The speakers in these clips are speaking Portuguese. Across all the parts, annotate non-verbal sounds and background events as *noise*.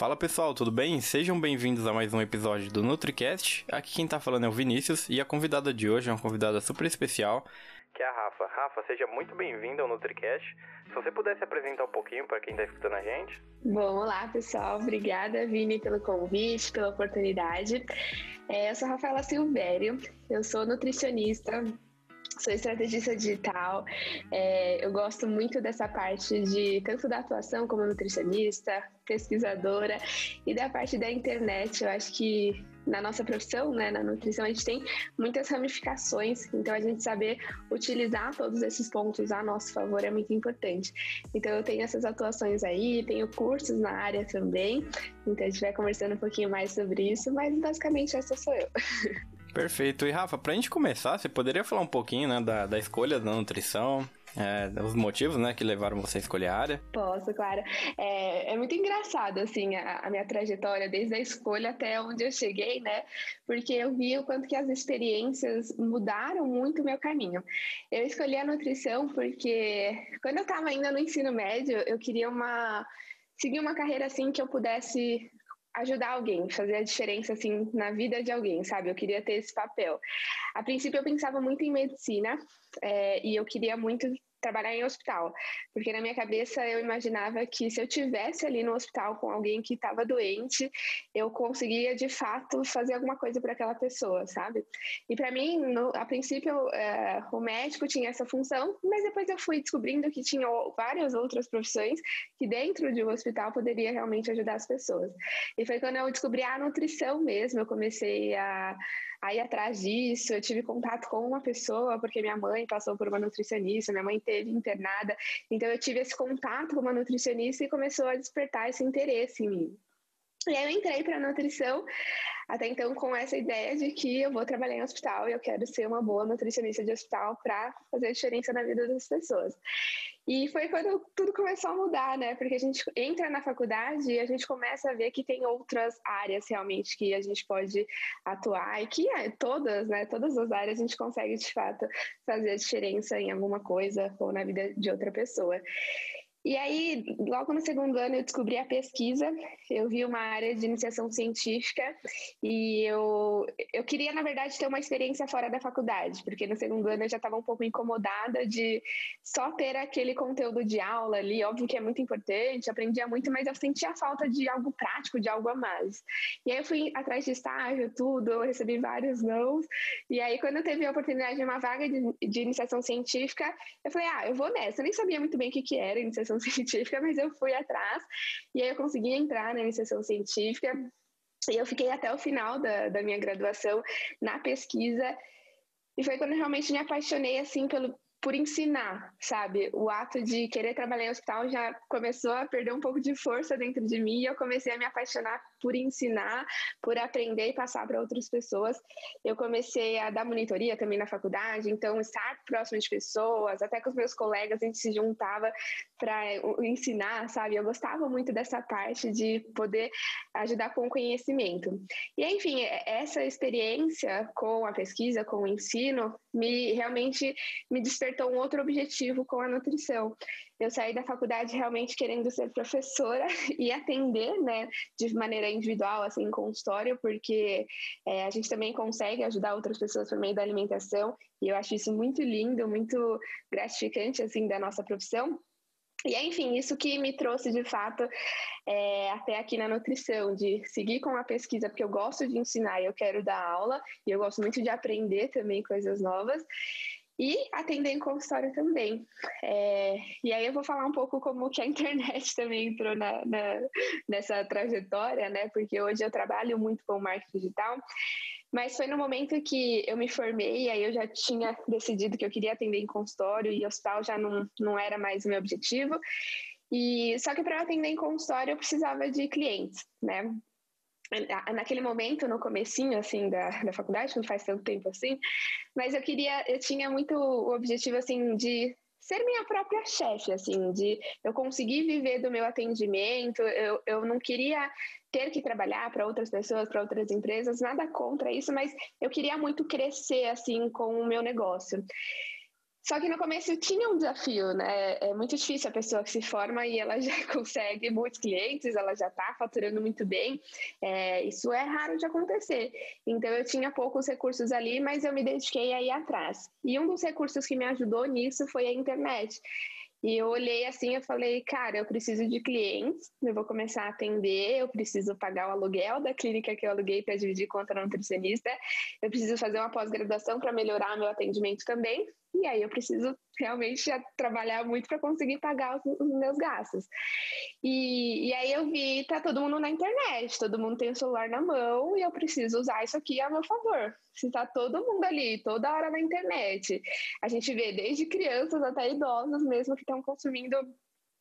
Fala pessoal, tudo bem? Sejam bem-vindos a mais um episódio do NutriCast. Aqui quem tá falando é o Vinícius e a convidada de hoje é uma convidada super especial, que é a Rafa. Rafa, seja muito bem-vinda ao NutriCast. Se você pudesse apresentar um pouquinho para quem tá escutando a gente. Bom, olá pessoal, obrigada Vini pelo convite, pela oportunidade. É, eu sou a Rafaela Silvério, eu sou nutricionista, sou estrategista digital. É, eu gosto muito dessa parte de tanto da atuação como nutricionista, pesquisadora e da parte da internet. Eu acho que na nossa profissão, né, na nutrição, a gente tem muitas ramificações, então a gente saber utilizar todos esses pontos a nosso favor é muito importante. Então eu tenho essas atuações aí, tenho cursos na área também, então a gente vai conversando um pouquinho mais sobre isso, mas basicamente essa sou eu. *laughs* Perfeito. E Rafa, pra gente começar, você poderia falar um pouquinho né, da, da escolha da nutrição, é, os motivos, né, que levaram você a escolher a área? Posso, claro. É, é muito engraçado, assim, a, a, minha trajetória, desde a escolha até onde eu cheguei, né, porque eu vi o quanto que as experiências mudaram muito o meu caminho. Eu escolhi a nutrição porque quando eu estava ainda no ensino médio, eu queria uma seguir uma carreira assim que eu pudesse ajudar alguém, fazer a diferença assim na vida de alguém, sabe? Eu queria ter esse papel. A princípio eu pensava muito em medicina é, e eu queria muito trabalhar em hospital, porque na minha cabeça eu imaginava que se eu tivesse ali no hospital com alguém que estava doente, eu conseguia de fato fazer alguma coisa para aquela pessoa, sabe? E para mim, no, a princípio, é, o médico tinha essa função, mas depois eu fui descobrindo que tinha várias outras profissões que dentro de um hospital poderia realmente ajudar as pessoas. E foi quando eu descobri a nutrição mesmo, eu comecei a Aí, atrás disso, eu tive contato com uma pessoa, porque minha mãe passou por uma nutricionista, minha mãe teve internada. Então, eu tive esse contato com uma nutricionista e começou a despertar esse interesse em mim. E aí eu entrei para nutrição, até então com essa ideia de que eu vou trabalhar em hospital e eu quero ser uma boa nutricionista de hospital para fazer a diferença na vida das pessoas. E foi quando tudo começou a mudar, né? Porque a gente entra na faculdade e a gente começa a ver que tem outras áreas realmente que a gente pode atuar e que é, todas, né? Todas as áreas a gente consegue de fato fazer a diferença em alguma coisa ou na vida de outra pessoa. E aí, logo no segundo ano, eu descobri a pesquisa. Eu vi uma área de iniciação científica e eu, eu queria, na verdade, ter uma experiência fora da faculdade, porque no segundo ano eu já estava um pouco incomodada de só ter aquele conteúdo de aula ali. Óbvio que é muito importante, aprendia muito, mas eu sentia falta de algo prático, de algo a mais. E aí eu fui atrás de estágio, tudo, eu recebi vários nãos. E aí, quando eu teve a oportunidade de uma vaga de, de iniciação científica, eu falei, ah, eu vou nessa. Eu nem sabia muito bem o que, que era iniciação iniciação *laughs* científica, mas eu fui atrás e aí eu consegui entrar na iniciação científica e eu fiquei até o final da, da minha graduação na pesquisa e foi quando eu realmente me apaixonei assim pelo, por ensinar, sabe? O ato de querer trabalhar em hospital já começou a perder um pouco de força dentro de mim e eu comecei a me apaixonar por ensinar, por aprender e passar para outras pessoas. Eu comecei a dar monitoria também na faculdade, então estar próximo de pessoas, até com os meus colegas a gente se juntava para ensinar, sabe? Eu gostava muito dessa parte de poder ajudar com o conhecimento. E enfim, essa experiência com a pesquisa, com o ensino, me realmente me despertou um outro objetivo com a nutrição. Eu saí da faculdade realmente querendo ser professora *laughs* e atender, né, de maneira individual, assim, em consultório, porque é, a gente também consegue ajudar outras pessoas por meio da alimentação e eu acho isso muito lindo, muito gratificante, assim, da nossa profissão. E enfim, isso que me trouxe de fato é, até aqui na nutrição, de seguir com a pesquisa, porque eu gosto de ensinar e eu quero dar aula, e eu gosto muito de aprender também coisas novas, e atender em consultório também. É, e aí eu vou falar um pouco como que a internet *laughs* também entrou na, na, nessa trajetória, né? Porque hoje eu trabalho muito com marketing digital. Mas foi no momento que eu me formei, aí eu já tinha decidido que eu queria atender em consultório e hospital já não, não era mais o meu objetivo. E só que para atender em consultório eu precisava de clientes, né? Naquele momento, no comecinho, assim, da, da faculdade, não faz tanto tempo assim, mas eu queria, eu tinha muito o objetivo, assim, de ser minha própria chefe, assim, de eu conseguir viver do meu atendimento, eu, eu não queria ter que trabalhar para outras pessoas, para outras empresas, nada contra isso, mas eu queria muito crescer, assim, com o meu negócio. Só que no começo tinha um desafio, né? É muito difícil a pessoa que se forma e ela *laughs* já consegue muitos clientes, ela já está faturando muito bem. É, isso é raro de acontecer. Então eu tinha poucos recursos ali, mas eu me dediquei a ir atrás. E um dos recursos que me ajudou nisso foi a internet. E eu olhei assim, eu falei, cara, eu preciso de clientes, eu vou começar a atender, eu preciso pagar o aluguel da clínica que eu aluguei para dividir contra a nutricionista, eu preciso fazer uma pós-graduação para melhorar meu atendimento também. E aí eu preciso realmente trabalhar muito para conseguir pagar os, os meus gastos. E, e, aí eu vi, tá todo mundo na internet, todo mundo tem o celular na mão e eu preciso usar isso aqui a meu favor. Se tá todo mundo ali, toda hora na internet, a gente vê desde crianças até idosos mesmo que estão consumindo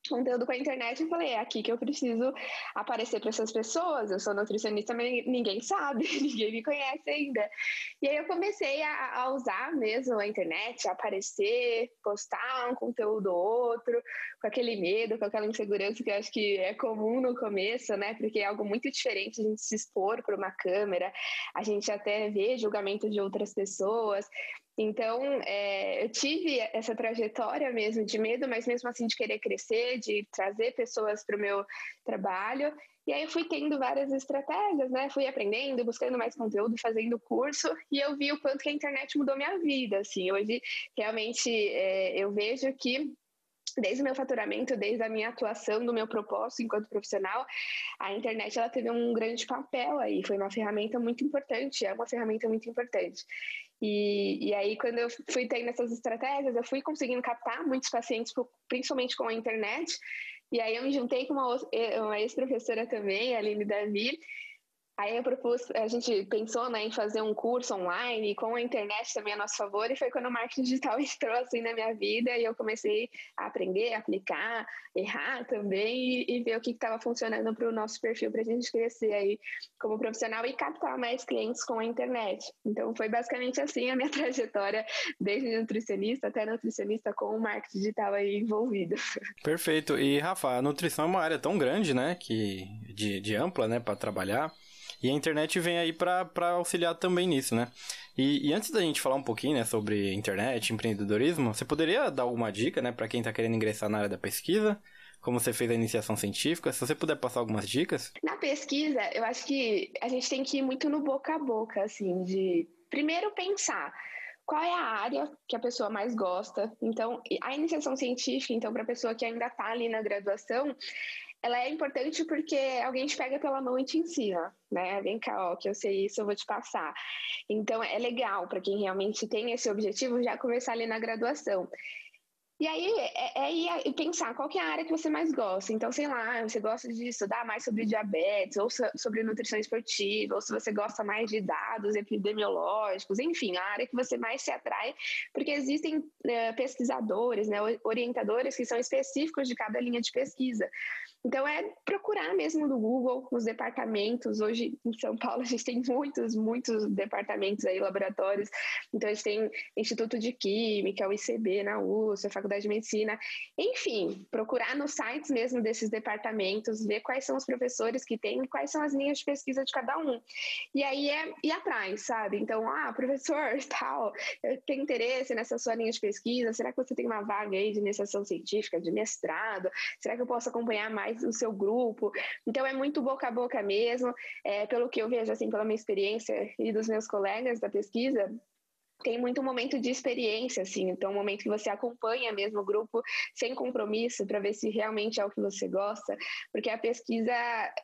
conteúdo com a internet e falei, é aqui que eu preciso aparecer para essas pessoas. Eu sou nutricionista, mas ninguém sabe, *laughs* ninguém me conhece ainda. E aí eu comecei a, a usar mesmo a internet, a aparecer, postar um conteúdo ou outro, com aquele medo, com aquela insegurança que eu acho que é comum no começo, né? Porque é algo muito diferente a gente se expor para uma câmera, a gente até vê julgamento de outras pessoas. Então, é, eu tive essa trajetória mesmo de medo, mas mesmo assim de querer crescer, de trazer pessoas para o meu trabalho. E aí eu fui tendo várias estratégias, né? Fui aprendendo, buscando mais conteúdo, fazendo curso, e eu vi o quanto que a internet mudou minha vida. Assim, hoje realmente é, eu vejo que desde o meu faturamento, desde a minha atuação, do meu propósito enquanto profissional, a internet ela teve um grande papel aí, foi uma ferramenta muito importante, é uma ferramenta muito importante. E, e aí, quando eu fui tendo essas estratégias, eu fui conseguindo captar muitos pacientes, principalmente com a internet. E aí, eu me juntei com uma, uma ex-professora também, a Aline Davi, Aí eu propus, a gente pensou né, em fazer um curso online com a internet também a nosso favor, e foi quando o marketing digital *laughs* entrou assim na minha vida e eu comecei a aprender, aplicar, errar também e, e ver o que estava funcionando para o nosso perfil para a gente crescer aí como profissional e captar mais clientes com a internet. Então foi basicamente assim a minha *laughs* trajetória, desde nutricionista até nutricionista com o marketing digital aí envolvido. *laughs* Perfeito. E Rafa, a nutrição é uma área tão grande, né, que de, de ampla, né, para trabalhar. E a internet vem aí para auxiliar também nisso, né? E, e, antes da gente falar um pouquinho, né, sobre internet, empreendedorismo, você poderia dar alguma dica, né, para quem está querendo ingressar na área da pesquisa? Como você fez a iniciação científica? Se você puder passar algumas dicas. Na pesquisa, eu acho que a gente tem que ir muito no boca a boca, assim, de primeiro pensar qual é a área que a pessoa mais gosta. Então, a iniciação científica, então, para a pessoa que ainda está ali na graduação, ela é importante porque alguém te pega pela mão e te ensina, né? Vem cá, ó, que eu sei isso, eu vou te passar. Então, é legal para quem realmente tem esse objetivo já começar ali na graduação. E aí é, é ir pensar qual é a área que você mais gosta. Então, sei lá, você gosta de estudar mais sobre diabetes, ou sobre nutrição esportiva, ou se você gosta mais de dados epidemiológicos, enfim, a área que você mais se atrai, porque existem é, pesquisadores, né, orientadores que são específicos de cada linha de pesquisa. Então, é procurar mesmo no Google, nos departamentos. Hoje, em São Paulo, *laughs* a gente tem muitos, muitos departamentos aí, laboratórios. Então, a gente tem Instituto de Química, o ICB na USP, a Faculdade de Medicina. Enfim, procurar nos sites mesmo desses departamentos, ver quais são os professores que tem, quais são as linhas de pesquisa de cada um. E aí é ir atrás, sabe? Então, ah, professor, *laughs* tal, eu tenho interesse nessa sua linha de pesquisa. Será que você tem uma vaga aí de iniciação científica, de mestrado? Será que eu posso acompanhar mais mais o seu grupo. Então é muito boca a boca mesmo. É, pelo que eu vejo, assim, pela minha experiência e dos meus colegas da pesquisa, tem muito momento de experiência, assim, então um momento que você acompanha mesmo o grupo sem compromisso para ver se realmente é o que você gosta, porque a pesquisa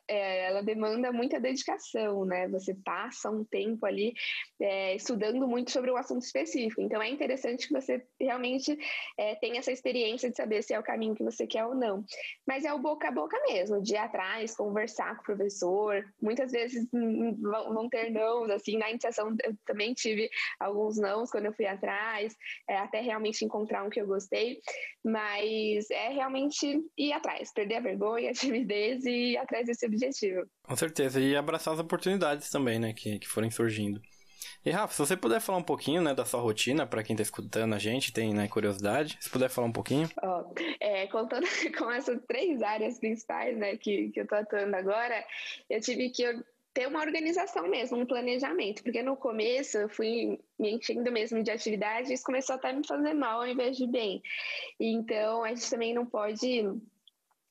é, ela demanda muita dedicação, né? Você passa um tempo ali é, estudando muito sobre um assunto específico, então é interessante que você realmente é, tenha essa experiência de saber se é o caminho que você quer ou não. Mas é o boca a boca mesmo, de ir atrás, conversar com o professor, muitas vezes vão ter não, assim, na iniciação eu também tive alguns nãos quando eu fui atrás, é, até realmente encontrar um que eu gostei, mas é realmente ir atrás, perder a vergonha, *laughs* a timidez e ir atrás desse objetivo. Com certeza, e abraçar as oportunidades também, né, que, que forem surgindo. E Rafa, se você puder falar um pouquinho, né, da sua rotina, para quem está escutando a gente, tem né, curiosidade, se puder falar um pouquinho. Oh, é, contando *laughs* com essas três áreas principais, né, que, que eu tô atuando agora, eu tive que ter uma organização mesmo, um planejamento, porque no começo eu fui me enchendo mesmo de atividades e isso começou até a me fazer mal ao invés de bem. Então, a gente também não pode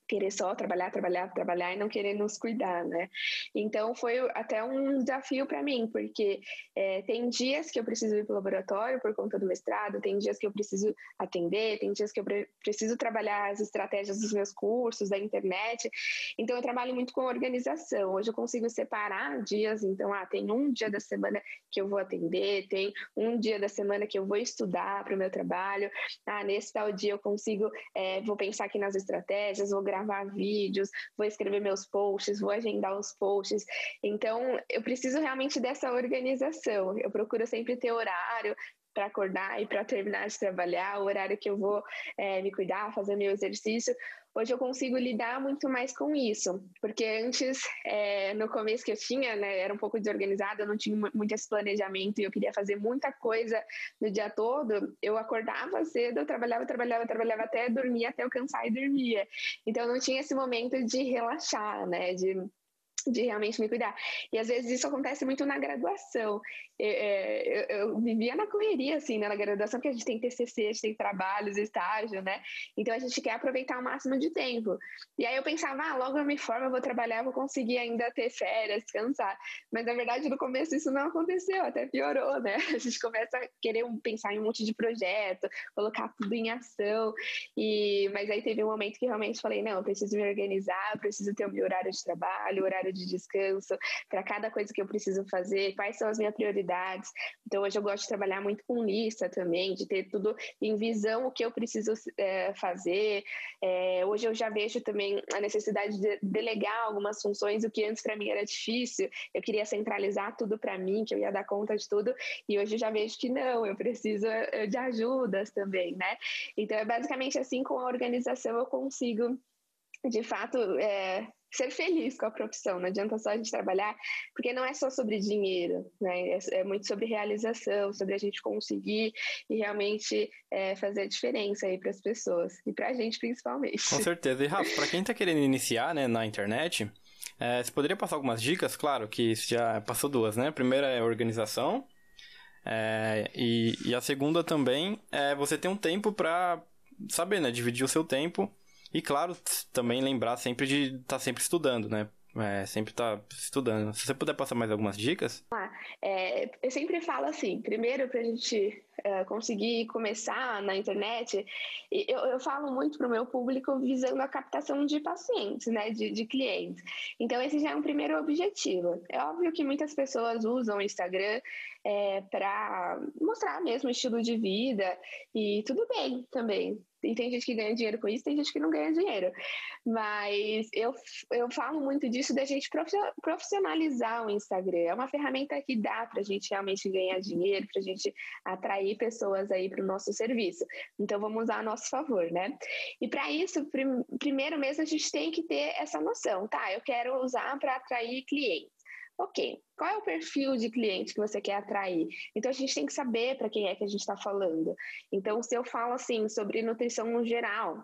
querer só trabalhar, trabalhar, trabalhar e não querer nos cuidar, né? Então foi até um desafio para mim, porque é, tem dias que eu preciso ir para o laboratório por conta do mestrado, tem dias que eu preciso atender, tem dias que eu preciso trabalhar as estratégias dos meus cursos, da internet. Então eu trabalho muito com organização. Hoje eu consigo separar dias, então ah, tem um dia da semana que eu vou atender, tem um dia da semana que eu vou estudar para o meu trabalho. Ah, nesse tal dia eu consigo, é, vou pensar aqui nas estratégias, vou gravar vídeos, vou escrever meus posts, vou agendar os posts. Então, eu preciso realmente dessa organização. Eu procuro sempre ter horário para acordar e para terminar de trabalhar, o horário que eu vou é, me cuidar, fazer meu exercício. Hoje eu consigo lidar muito mais com isso, porque antes, é, no começo que eu tinha, né, era um pouco desorganizada, eu não tinha muito esse planejamento e eu queria fazer muita coisa no dia todo. Eu acordava cedo, eu trabalhava, trabalhava, trabalhava até dormir, até eu cansar e dormia. Então não tinha esse momento de relaxar, né, de *laughs* de realmente me cuidar. E às vezes isso acontece muito na graduação. É, eu, eu, vivia na correria, assim, né, na graduação, porque a gente tem TCC, a gente tem trabalhos, estágio, né? Então a gente quer aproveitar o máximo de tempo. E aí eu pensava, ah, logo eu me formo, eu vou trabalhar, vou conseguir ainda ter férias, descansar. Mas na verdade no começo isso não aconteceu, até piorou, né? *laughs* A gente começa a querer pensar em um monte de projeto, colocar tudo em ação. E mas aí teve um momento que realmente falei, não, eu preciso me organizar, preciso ter o meu horário de trabalho, horário de descanso, para cada coisa que eu preciso fazer, quais são as minhas prioridades. Então, hoje eu gosto de trabalhar muito com lista também, de ter tudo em visão o que eu preciso é, fazer. É, hoje eu já vejo também a necessidade de delegar algumas funções, o que antes para mim era difícil. Eu queria centralizar tudo para mim, que eu ia dar conta de tudo, e hoje eu já vejo que não, eu preciso é, de ajudas também, né? Então, é basicamente assim, com a organização eu consigo de fato é, ser feliz com a profissão. Não adianta só a gente trabalhar, porque não é só sobre dinheiro, né? É, é muito sobre realização, sobre a gente conseguir e realmente é, fazer a diferença aí para as pessoas e para a gente principalmente. Com certeza. E Rafa, para quem está querendo iniciar, né, na internet, é, você poderia passar algumas dicas? Claro que já passou duas, né? A primeira é organização. É, e, e a segunda também é você ter um tempo para saber, né? Dividir o seu tempo e claro, também lembrar sempre de estar tá sempre estudando, né? É, sempre tá estudando. Se você puder passar mais algumas dicas. Ah, é, eu sempre falo assim, primeiro para a gente é, conseguir começar na internet, eu, eu falo muito para o meu público visando a captação de pacientes, né, de, de clientes. Então esse já é um primeiro objetivo. É óbvio que muitas pessoas usam o Instagram é, para mostrar mesmo o estilo de vida e tudo bem também. E tem gente que ganha dinheiro com isso, tem gente que não ganha dinheiro. Mas eu, eu falo muito disso da gente profissionalizar o Instagram. É uma ferramenta que dá para a gente realmente ganhar dinheiro, para a gente atrair pessoas aí para o nosso serviço. Então vamos usar a nosso favor, né? E para isso, prim, primeiro mesmo a gente tem que ter essa noção, tá? Eu quero usar para atrair clientes. Ok, qual é o perfil de cliente que você quer atrair? Então a gente tem que saber para quem é que a gente está falando. Então, se eu falo assim sobre nutrição no geral,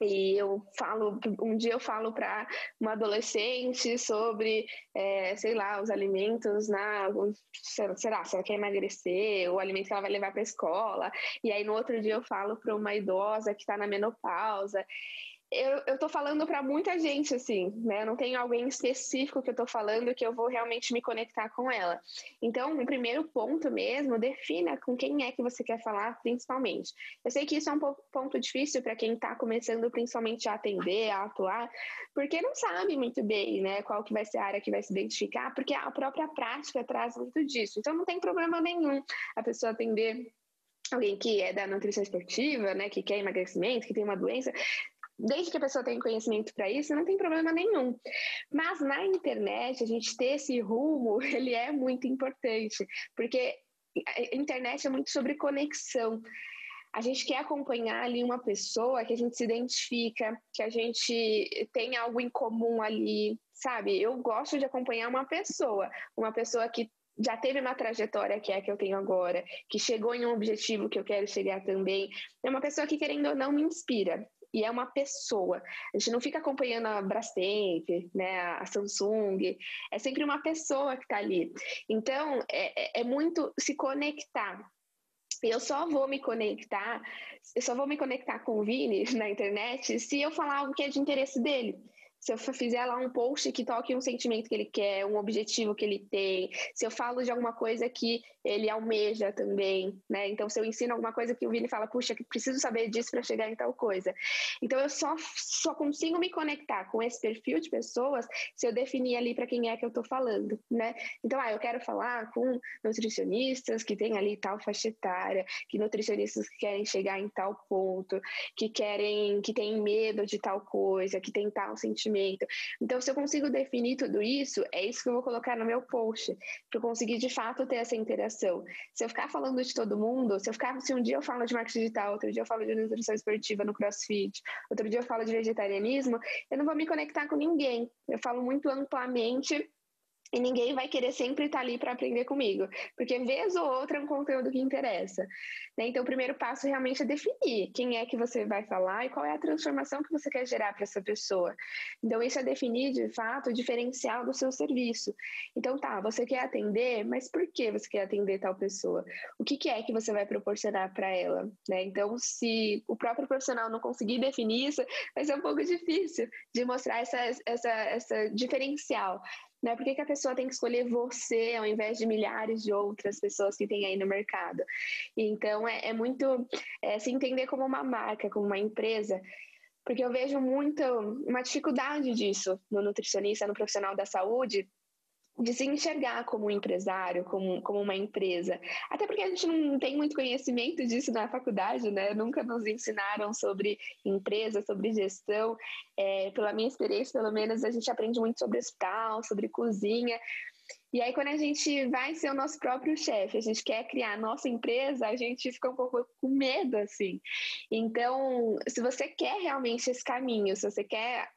e eu falo, um dia eu falo para uma adolescente sobre, é, sei lá, os alimentos na, será, se ela quer emagrecer, o alimento que ela vai levar para a escola. E aí no outro dia eu falo para uma idosa que está na menopausa eu, eu tô falando para muita gente, assim, né? Não tem alguém específico que eu tô falando que eu vou realmente me conectar com ela. Então, o primeiro ponto mesmo, defina com quem é que você quer falar, principalmente. Eu sei que isso é um ponto difícil para quem está começando, principalmente, a atender, a atuar, porque não sabe muito bem, né, qual que vai ser a área que vai se identificar, porque a própria prática traz muito disso. Então, não tem problema nenhum a pessoa atender alguém que é da nutrição esportiva, né, que quer emagrecimento, que tem uma doença, desde que a pessoa tenha conhecimento para isso, não tem problema nenhum. Mas na internet, a gente ter esse rumo, *laughs* ele é muito importante, porque a internet é muito sobre conexão. A gente quer acompanhar ali uma pessoa que a gente se identifica, que a gente tem algo em comum ali, sabe? Eu gosto de acompanhar uma pessoa, uma pessoa que já teve uma trajetória que é a que eu tenho agora, que chegou em um objetivo que eu quero chegar também. É uma pessoa que, querendo ou não, me inspira. E é uma pessoa. A gente não fica acompanhando a Brastemp, né, a Samsung, é sempre uma pessoa que está ali. Então, é, é, é muito se conectar eu só vou me conectar, eu só vou me conectar com o Vini na internet se eu falar algo que é de interesse dele se eu fizer lá um post que toque um sentimento que ele quer, um objetivo que ele tem, se eu falo de alguma coisa que ele almeja também, né? Então, se eu ensino alguma coisa que o Vini fala, puxa, preciso saber disso para chegar em tal coisa. Então, eu só, só consigo me conectar com esse perfil de pessoas se eu definir ali para quem é que eu estou falando, né? Então, ah, eu quero falar com nutricionistas que têm ali tal faixa etária, que nutricionistas que querem chegar em tal ponto, que querem, que têm medo de tal coisa, que tem tal sentimento então, se eu consigo definir tudo isso, é isso que eu vou colocar no meu post, para eu conseguir de fato ter essa interação. Se eu ficar falando de todo mundo, se eu ficar, se um dia eu falo de marketing digital, outro dia eu falo de nutrição esportiva no CrossFit, outro dia eu falo de vegetarianismo, eu não vou me conectar com ninguém. Eu falo muito amplamente e ninguém vai querer sempre estar ali para aprender comigo, porque vez ou outra é um conteúdo que interessa. Né? Então, o primeiro passo realmente é definir quem é que você vai falar e qual é a transformação que você quer gerar para essa pessoa. Então, isso é definir, de fato, o diferencial do seu serviço. Então, tá, você quer atender, mas por que você quer atender tal pessoa? O que, que é que você vai proporcionar para ela? Né? Então, se o próprio profissional não conseguir definir isso, vai ser um pouco difícil de mostrar essa, essa, essa diferencial. Né? Por que, que a pessoa tem que escolher você ao invés de milhares de outras pessoas que tem aí no mercado? Então, é, é muito é, se entender como uma marca, como uma empresa, porque eu vejo muito uma dificuldade disso no nutricionista, no profissional da saúde, de se enxergar como um empresário, como, como uma empresa. Até porque a gente não tem muito conhecimento disso na faculdade, né? Nunca nos ensinaram sobre empresa, sobre gestão. É, pela minha experiência, pelo menos, a gente aprende muito sobre hospital, sobre cozinha. E aí, quando a gente vai ser o nosso próprio chefe, a gente quer criar a nossa empresa, a gente fica um pouco com medo, assim. Então, se você quer realmente esse caminho, se você quer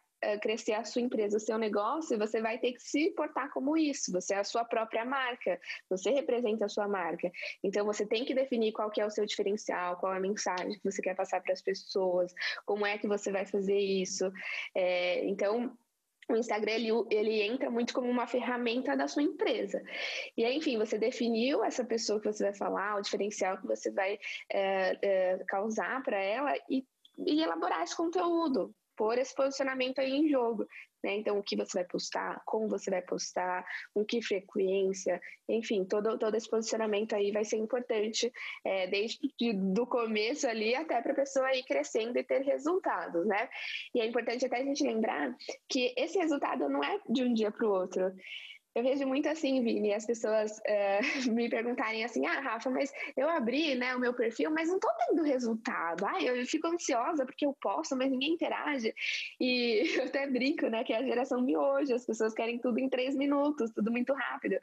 crescer a sua empresa, o seu negócio, você vai ter que se portar como isso. Você é a sua própria marca, você representa a sua marca. Então você tem que definir qual que é o seu diferencial, qual é a mensagem que você quer passar para as pessoas, como é que você vai fazer isso. É, então o Instagram ele, ele, entra muito como uma ferramenta da sua empresa. E aí, enfim, você definiu essa pessoa que você vai falar, o diferencial que você vai é, é, causar para ela e, e elaborar esse conteúdo pôr esse posicionamento aí em jogo. Né? Então, o que você vai postar, como você vai postar, com que frequência, enfim, todo, todo esse posicionamento aí vai ser importante é, desde do começo ali até para a pessoa ir crescendo e ter resultados, né? E é importante até a gente lembrar que esse resultado não é de um dia para o outro. Eu vejo muito assim, Vini, as pessoas uh, *laughs* me perguntarem assim: ah, Rafa, mas eu abri né, o meu perfil, mas não estou tendo resultado. Ah, eu fico ansiosa porque eu posto, mas ninguém interage. E *laughs* eu até brinco, né, que é a geração de hoje, as pessoas querem tudo em três minutos, tudo muito rápido.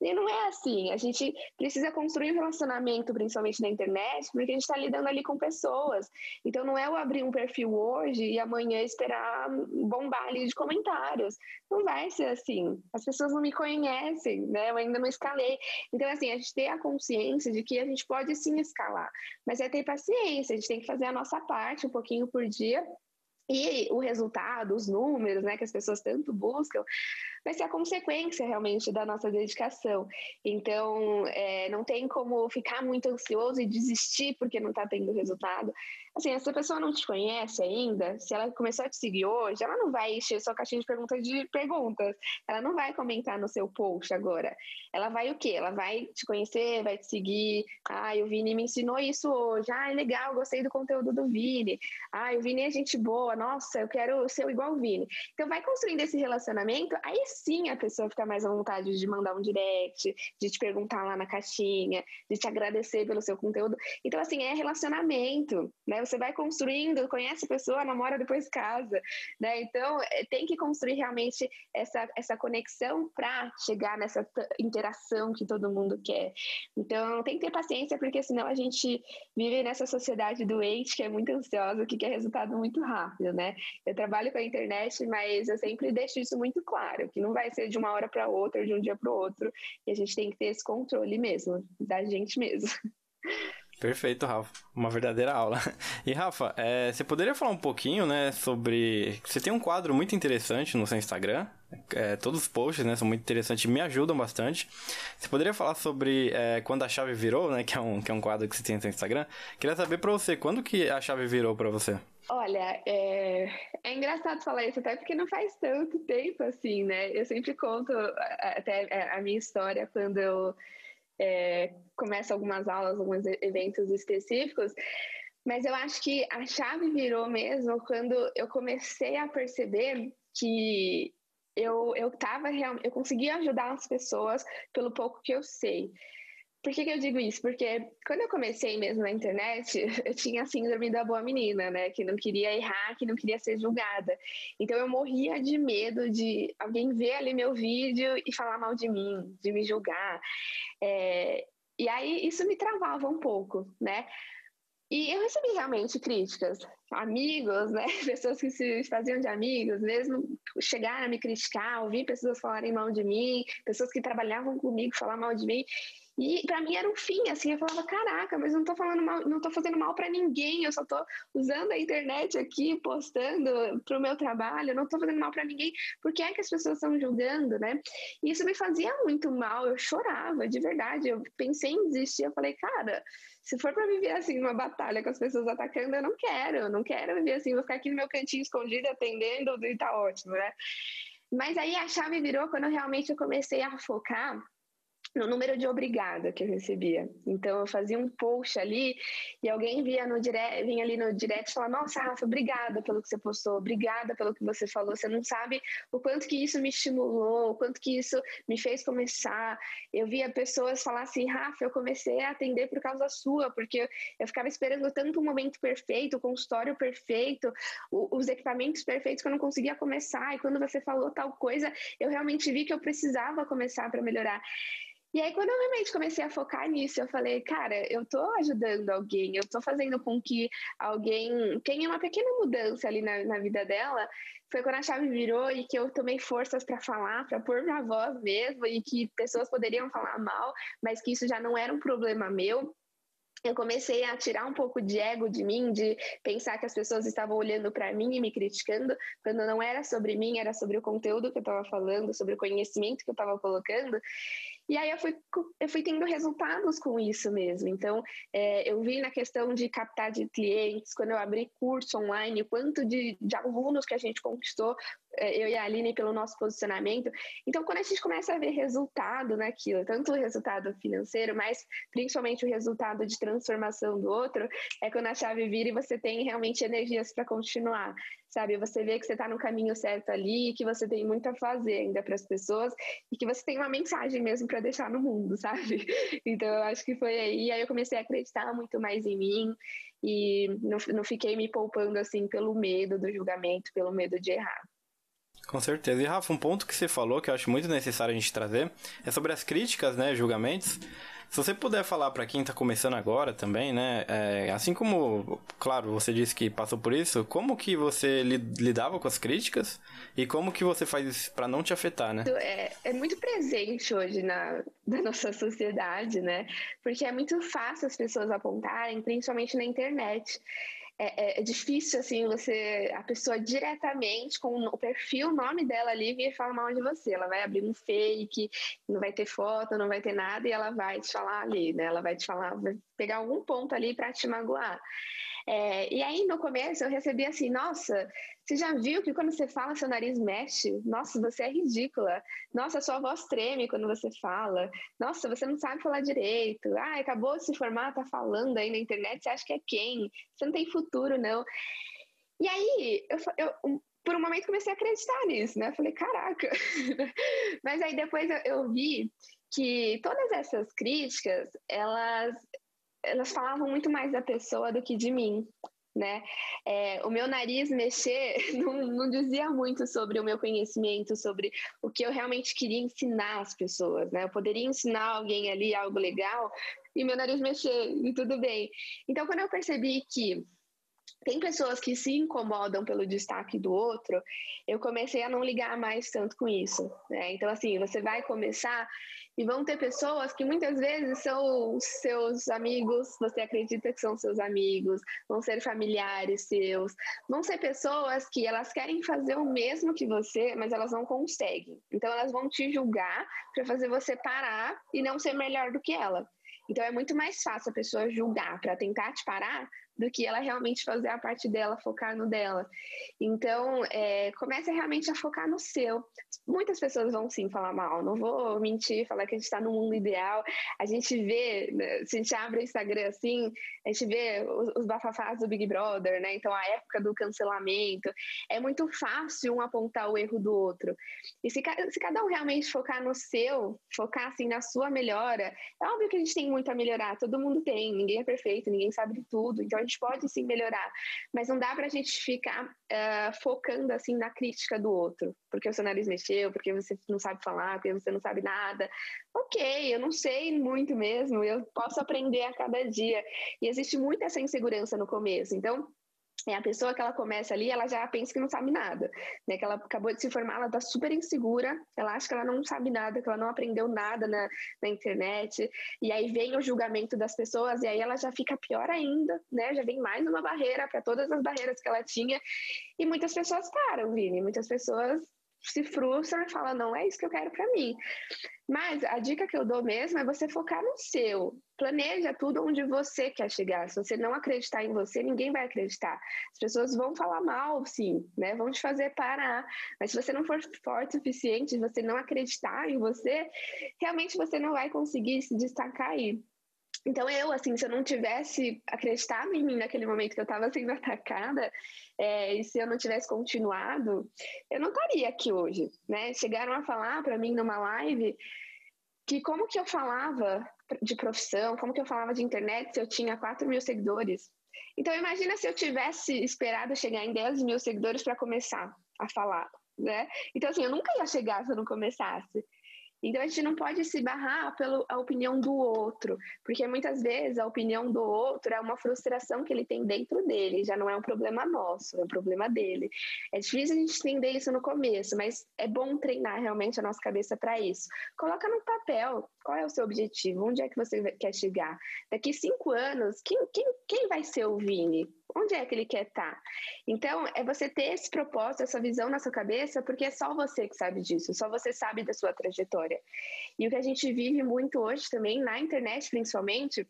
E não é assim. A gente precisa construir um relacionamento, principalmente na internet, porque a gente está lidando ali com pessoas. Então não é eu abrir um perfil hoje e amanhã esperar bombar ali de comentários. Não vai ser assim. As pessoas não me conhecem, né? Eu ainda não escalei. Então, assim, a gente ter a consciência de que a gente pode sim escalar, mas é ter paciência, a gente tem que fazer a nossa parte um pouquinho por dia e o resultado, os números, né, que as pessoas tanto buscam, vai ser a consequência realmente da nossa dedicação. Então, é, não tem como ficar muito ansioso e desistir porque não está tendo resultado. Assim, se a pessoa não te conhece ainda, se ela começou a te seguir hoje, ela não vai encher sua caixinha de perguntas de perguntas. Ela não vai comentar no seu post agora. Ela vai o quê? Ela vai te conhecer, vai te seguir. Ah, o Vini me ensinou isso hoje. Ah, legal, gostei do conteúdo do Vini. Ah, o Vini é gente boa. Nossa, eu quero ser igual o Vini. Então, vai construindo esse relacionamento. Aí sim a pessoa fica mais à vontade de mandar um direct, de te perguntar lá na caixinha, de te agradecer pelo seu conteúdo. Então, assim, é relacionamento, né? Você vai construindo, conhece a pessoa, namora, depois casa, né? Então, é, tem que construir realmente essa, essa conexão para chegar nessa interação que todo mundo quer. Então, tem que ter paciência, porque senão a gente vive nessa sociedade doente que é muito ansiosa, que quer resultado muito rápido, né? Eu trabalho com a internet, mas eu sempre deixo isso muito claro, que não vai ser de uma hora para outra, de um dia para o outro, e a gente tem que ter esse controle mesmo, da gente mesmo. Perfeito, Rafa. Uma verdadeira aula. *laughs* E Rafa, é, você poderia falar um pouquinho, né, sobre. Você tem um quadro muito interessante no seu Instagram. É, todos os posts, né, são muito interessantes, me ajudam bastante. Você poderia falar sobre é, quando a chave virou, né, que é um que é um quadro que você tem no seu Instagram. Queria saber para você quando que a chave virou para você. Olha, é, é engraçado falar isso, até porque não faz tanto tempo assim, né? Eu sempre conto até a minha história quando eu é, começo algumas aulas, alguns eventos específicos, mas eu acho que a chave virou mesmo quando eu comecei a perceber que eu eu tava eu conseguia ajudar as pessoas pelo pouco que eu sei. Por que, que eu digo isso? Porque quando eu comecei mesmo na internet, *laughs* eu tinha a síndrome da boa menina, né? Que não queria errar, que não queria ser julgada. Então eu morria de medo de alguém ver ali meu vídeo e falar mal de mim, de me julgar. É... E aí isso me travava um pouco, né? E eu recebi realmente críticas, amigos, né? *laughs* Pessoas que se faziam de amigos, mesmo chegaram a me criticar, ouvi pessoas falarem mal de mim, pessoas que trabalhavam comigo falar mal de mim. E para mim era um fim, assim, eu falava, caraca, mas não tô falando mal, não tô fazendo mal para ninguém, eu só tô usando a internet aqui, postando pro meu trabalho, não tô fazendo mal para ninguém. Por que é que as pessoas estão julgando, né? E isso me fazia muito mal, eu chorava, de verdade. Eu pensei em desistir, eu falei, cara, se for para viver assim numa batalha com as pessoas atacando, eu não quero, eu não quero viver assim, vou ficar aqui no meu cantinho escondido atendendo e tá ótimo, né? Mas aí a chave virou quando realmente eu comecei a focar no número de obrigada que eu recebia. Então eu fazia um post ali e alguém via no direct, vinha ali no direct e falava: "Nossa, Rafa, obrigada pelo que você postou, obrigada pelo que você falou. Você não sabe o quanto que isso me estimulou, o quanto que isso me fez começar". Eu via pessoas falar assim: "Rafa, eu comecei a atender por causa sua, porque eu ficava esperando tanto o momento perfeito, o consultório perfeito, os equipamentos perfeitos que eu não conseguia começar. E quando você falou tal coisa, eu realmente vi que eu precisava começar para melhorar". E aí, quando eu realmente comecei a focar nisso, eu falei, cara, eu tô ajudando alguém, eu tô fazendo com que alguém tenha uma pequena mudança ali na, na vida dela. Foi quando a chave virou e que eu tomei forças para falar, para pôr minha voz mesmo, e que pessoas poderiam falar mal, mas que isso já não era um problema meu eu comecei a tirar um pouco de ego de mim, de pensar que as pessoas estavam olhando para mim e me criticando, quando não era sobre mim, era sobre o conteúdo que eu estava falando, sobre o conhecimento que eu estava colocando. E aí eu fui, eu fui tendo resultados com isso mesmo. Então, é, eu vi na questão de captar de clientes, quando eu abri curso online, quanto de, de alunos que a gente conquistou, eu e a Aline, pelo nosso posicionamento. Então, quando a gente começa a ver resultado naquilo, tanto o resultado financeiro, mas principalmente o resultado de transformação do outro, é quando a chave vira e você tem realmente energias para continuar sabe? Você vê que você está no caminho certo ali, que você tem muito a fazer ainda para as pessoas e que você tem uma mensagem mesmo para deixar no mundo, *laughs* sabe? Então eu acho que foi aí, aí eu comecei a acreditar muito mais em mim e não, não fiquei me poupando assim pelo medo do julgamento, pelo medo de errar. Com certeza. E Rafa, um ponto que você falou que eu acho muito necessário a gente trazer é sobre as críticas, né, julgamentos. Se você puder falar para quem está começando agora também, né? É, assim como, claro, você disse que passou por isso, como que você lidava com as críticas e como que você faz isso para não te afetar, né? É, é muito presente hoje na, na nossa sociedade, né? Porque é muito fácil as pessoas apontarem, principalmente na internet é, é, é, difícil, assim, você, a pessoa diretamente, com o perfil, o nome dela ali, vir falar mal de você. Ela vai abrir um fake, não vai ter foto, não vai ter nada, e ela vai te falar ali, né? Ela vai te falar, vai pegar algum ponto ali para te magoar. É, e aí, no começo, eu recebi assim: nossa, você já viu que quando você fala, seu nariz mexe? Nossa, você é ridícula. Nossa, sua voz treme quando você fala. Nossa, você não sabe falar direito. Ah, acabou de se formar, tá falando aí na internet, você acha que é quem? Você não tem futuro, não. E aí, eu, eu por um momento comecei a acreditar nisso, né? Falei, caraca. *laughs* Mas aí depois eu, eu vi que todas essas críticas, elas elas falavam muito mais da pessoa do que de mim, né? É, o meu nariz mexer *laughs* não, não, dizia muito sobre o meu conhecimento, sobre o que eu realmente queria ensinar as pessoas, né? Eu poderia ensinar alguém ali algo legal e meu nariz mexer e tudo bem. Então, quando eu percebi que tem pessoas que se incomodam pelo destaque do outro, eu comecei a não ligar mais tanto com isso. Né? Então, assim, você vai começar e vão ter pessoas que muitas vezes são seus amigos, você acredita que são seus amigos, vão ser familiares seus, vão ser pessoas que elas querem fazer o mesmo que você, mas elas não conseguem. Então, elas vão te julgar para fazer você parar e não ser melhor do que ela. Então, é muito mais fácil a pessoa julgar para tentar te parar do que ela realmente fazer a parte dela, focar no dela. Então, é, comece realmente a focar no seu. Muitas pessoas vão sim falar mal, não vou mentir, falar que a gente está no mundo ideal. A gente vê, né, se a gente abre o Instagram assim, a gente vê os, os bafafás do Big Brother, né? Então, a época do cancelamento. É muito fácil um apontar o erro do outro. E se, se cada um realmente focar no seu, focar assim na sua melhora, é óbvio que a gente tem muito a melhorar, todo mundo tem, ninguém é perfeito, ninguém sabe de tudo. Então, a gente pode sim melhorar, mas não dá para a gente ficar uh, focando assim na crítica do outro, porque o seu nariz mexeu, porque você não sabe falar, porque você não sabe nada. Ok, eu não sei muito mesmo, eu posso aprender a cada dia. E existe muita essa insegurança no começo. Então, é a pessoa que ela começa ali, ela já pensa que não sabe nada, né? Que ela acabou de se formar, ela tá super insegura, ela acha que ela não sabe nada, que ela não aprendeu nada na, na internet, e aí vem o julgamento das pessoas, e aí ela já fica pior ainda, né? Já vem mais uma barreira para todas as barreiras que ela tinha, e muitas pessoas param, Vini, muitas pessoas se frustram e falam, não é isso que eu quero para mim. Mas a dica que eu dou mesmo é você focar no seu. Planeja tudo onde você quer chegar. Se você não acreditar em você, ninguém vai acreditar. As pessoas vão falar mal, sim, né? Vão te fazer parar. Mas se você não for forte o suficiente, se você não acreditar em você, realmente você não vai conseguir se destacar aí. Então, eu, assim, se eu não tivesse acreditado em mim naquele momento que eu estava sendo *laughs* atacada, é, e se eu não tivesse continuado, eu não estaria aqui hoje, né? Chegaram a falar para mim numa live que como que eu falava de profissão, como que eu falava de internet se eu tinha 4 mil seguidores. Então, imagina se eu tivesse esperado chegar em 10 mil seguidores para começar a falar, né? Então, assim, eu nunca ia chegar se eu não começasse. Então a gente não pode se barrar pela opinião do outro, porque muitas vezes a opinião do outro é uma frustração que ele tem dentro dele, já não é um problema nosso, é um problema dele. É difícil a gente entender isso no começo, mas é bom treinar realmente a nossa cabeça para isso. Coloca no papel qual é o seu objetivo, onde é que você quer chegar. Daqui cinco anos, quem, quem, quem vai ser o Vini? Onde é que ele quer estar? Tá? Então, é você ter esse propósito, essa visão na sua cabeça, porque é só você que sabe disso, só você sabe da sua trajetória. E o que a gente vive muito hoje também, na internet principalmente,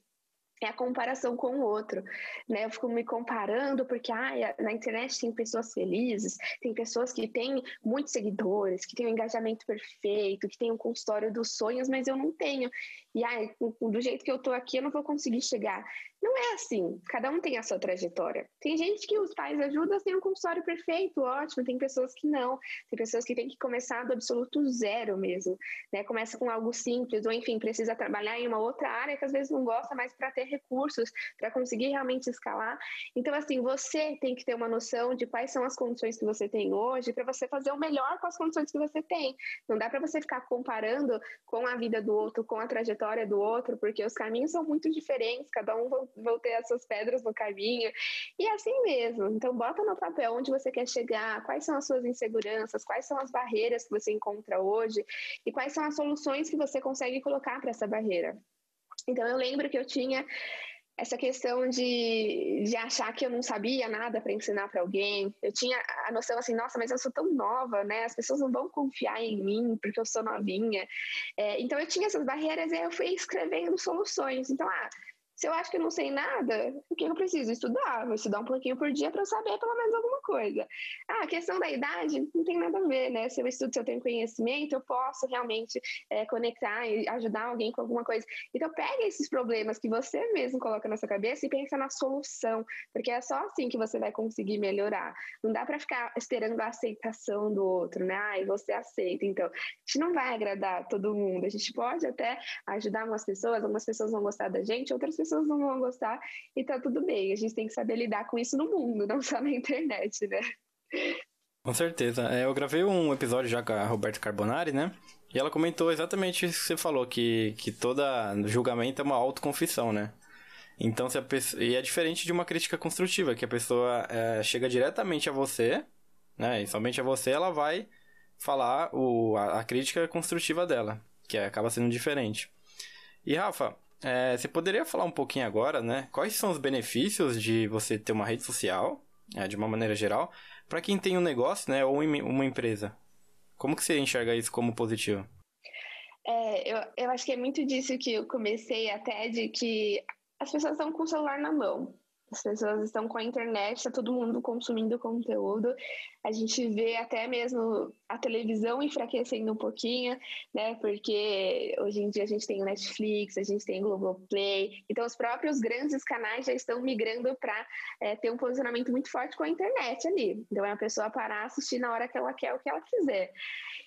é a comparação com o outro, né? Eu fico me comparando porque ah, na internet tem pessoas felizes, tem pessoas que têm muitos seguidores, que têm um engajamento perfeito, que têm um consultório dos sonhos, mas eu não tenho. E ah, do jeito que eu tô aqui, eu não vou conseguir chegar. Não é assim. Cada um tem a sua trajetória. Tem gente que os pais ajudam, tem um consultório perfeito, ótimo. Tem pessoas que não. Tem pessoas que têm que começar do absoluto zero mesmo. Né? Começa com algo simples, ou enfim, precisa trabalhar em uma outra área que às vezes não gosta, mas para ter recursos, para conseguir realmente escalar. Então, assim, você tem que ter uma noção de quais são as condições que você tem hoje para você fazer o melhor com as condições que você tem. Não dá para você ficar comparando com a vida do outro, com a trajetória do outro, porque os caminhos são muito diferentes, cada um vão ter as suas pedras no caminho. E é assim mesmo. Então, bota no papel onde você quer chegar, quais são as suas inseguranças, quais são as barreiras que você encontra hoje e quais são as soluções que você consegue colocar para essa barreira. Então, eu lembro que eu tinha essa questão de, de achar que eu não sabia nada para ensinar para alguém. Eu tinha a noção assim, nossa, mas eu sou tão nova, né? As pessoas não vão confiar em mim porque eu sou novinha. É, então eu tinha essas barreiras e eu fui escrevendo soluções. Então, ah, se eu acho que eu não sei nada, o que eu preciso? Estudar. Vou estudar um pouquinho por dia para saber pelo menos alguma coisa. Ah, a questão da idade não tem nada a ver, né? Se eu estudo, se eu tenho conhecimento, eu posso realmente é, conectar e ajudar alguém com alguma coisa. Então, pega esses problemas que você mesmo coloca na sua cabeça e pensa na solução, porque é só assim que você vai conseguir melhorar. Não dá para ficar esperando a aceitação do outro, né? Ah, e você aceita. Então, a gente não vai agradar todo mundo. A gente pode até ajudar algumas pessoas, algumas pessoas vão gostar da gente, outras pessoas pessoas não vão gostar e tá tudo bem. A gente tem que saber lidar com isso no mundo, *laughs* não só na internet, né? Com certeza. É, eu gravei um episódio já com a Roberta Carbonari, né? E ela comentou exatamente isso que você falou, que, que toda julgamento é uma autoconfissão, né? Então, se a pessoa... e é diferente de uma crítica construtiva, que a pessoa é, chega diretamente a você, né? E somente a você ela vai falar o, a, a crítica construtiva dela, que acaba sendo diferente. E Rafa, é, você poderia falar um pouquinho agora, né? Quais são os benefícios de você ter uma rede social, é, de uma maneira geral, para quem tem um negócio, né, ou uma empresa? Como que você enxerga isso como positivo? É, eu, eu acho que é muito disso que eu comecei até, de que as pessoas estão com o celular na mão. As pessoas estão com a internet, está todo mundo consumindo conteúdo. A gente vê até mesmo a televisão enfraquecendo um pouquinho, né? Porque hoje em dia a gente tem o Netflix, a gente tem o Globoplay. Então, os próprios grandes canais já estão migrando para é, ter um posicionamento muito forte com a internet ali. Então, é a pessoa parar, assistir na hora que ela quer, o que ela quiser.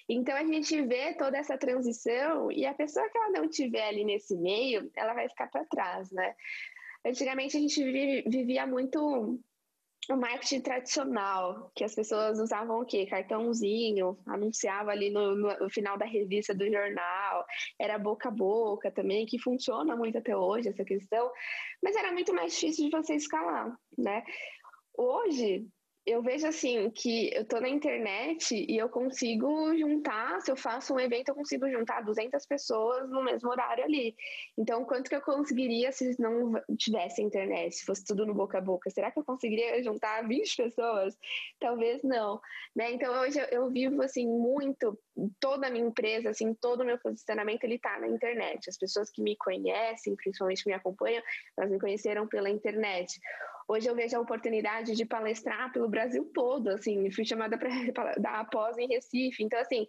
Então, a gente vê toda essa transição e a pessoa que ela não tiver ali nesse meio, ela vai ficar para trás, né? Antigamente a gente vivia muito o marketing tradicional, que as pessoas usavam o quê? Cartãozinho, anunciava ali no, no, final da revista do jornal, era boca a boca também, que funciona muito até hoje essa questão, mas era muito mais difícil de você escalar, né? Hoje, eu vejo assim que eu tô na internet e eu consigo juntar, se eu faço um evento, eu consigo juntar 200 pessoas no mesmo horário ali. Então, quanto que eu conseguiria se não tivesse internet, se fosse tudo no boca a boca? Será que eu conseguiria juntar 20 pessoas? Talvez não, né? Então, hoje eu, vivo assim muito toda a minha empresa, assim, todo o meu posicionamento ele tá na internet. As pessoas que me conhecem, principalmente me acompanham, elas me conheceram pela internet. Hoje eu vejo a oportunidade de palestrar pelo Brasil todo, assim, fui chamada para *laughs* dar pós em Recife. Então, assim,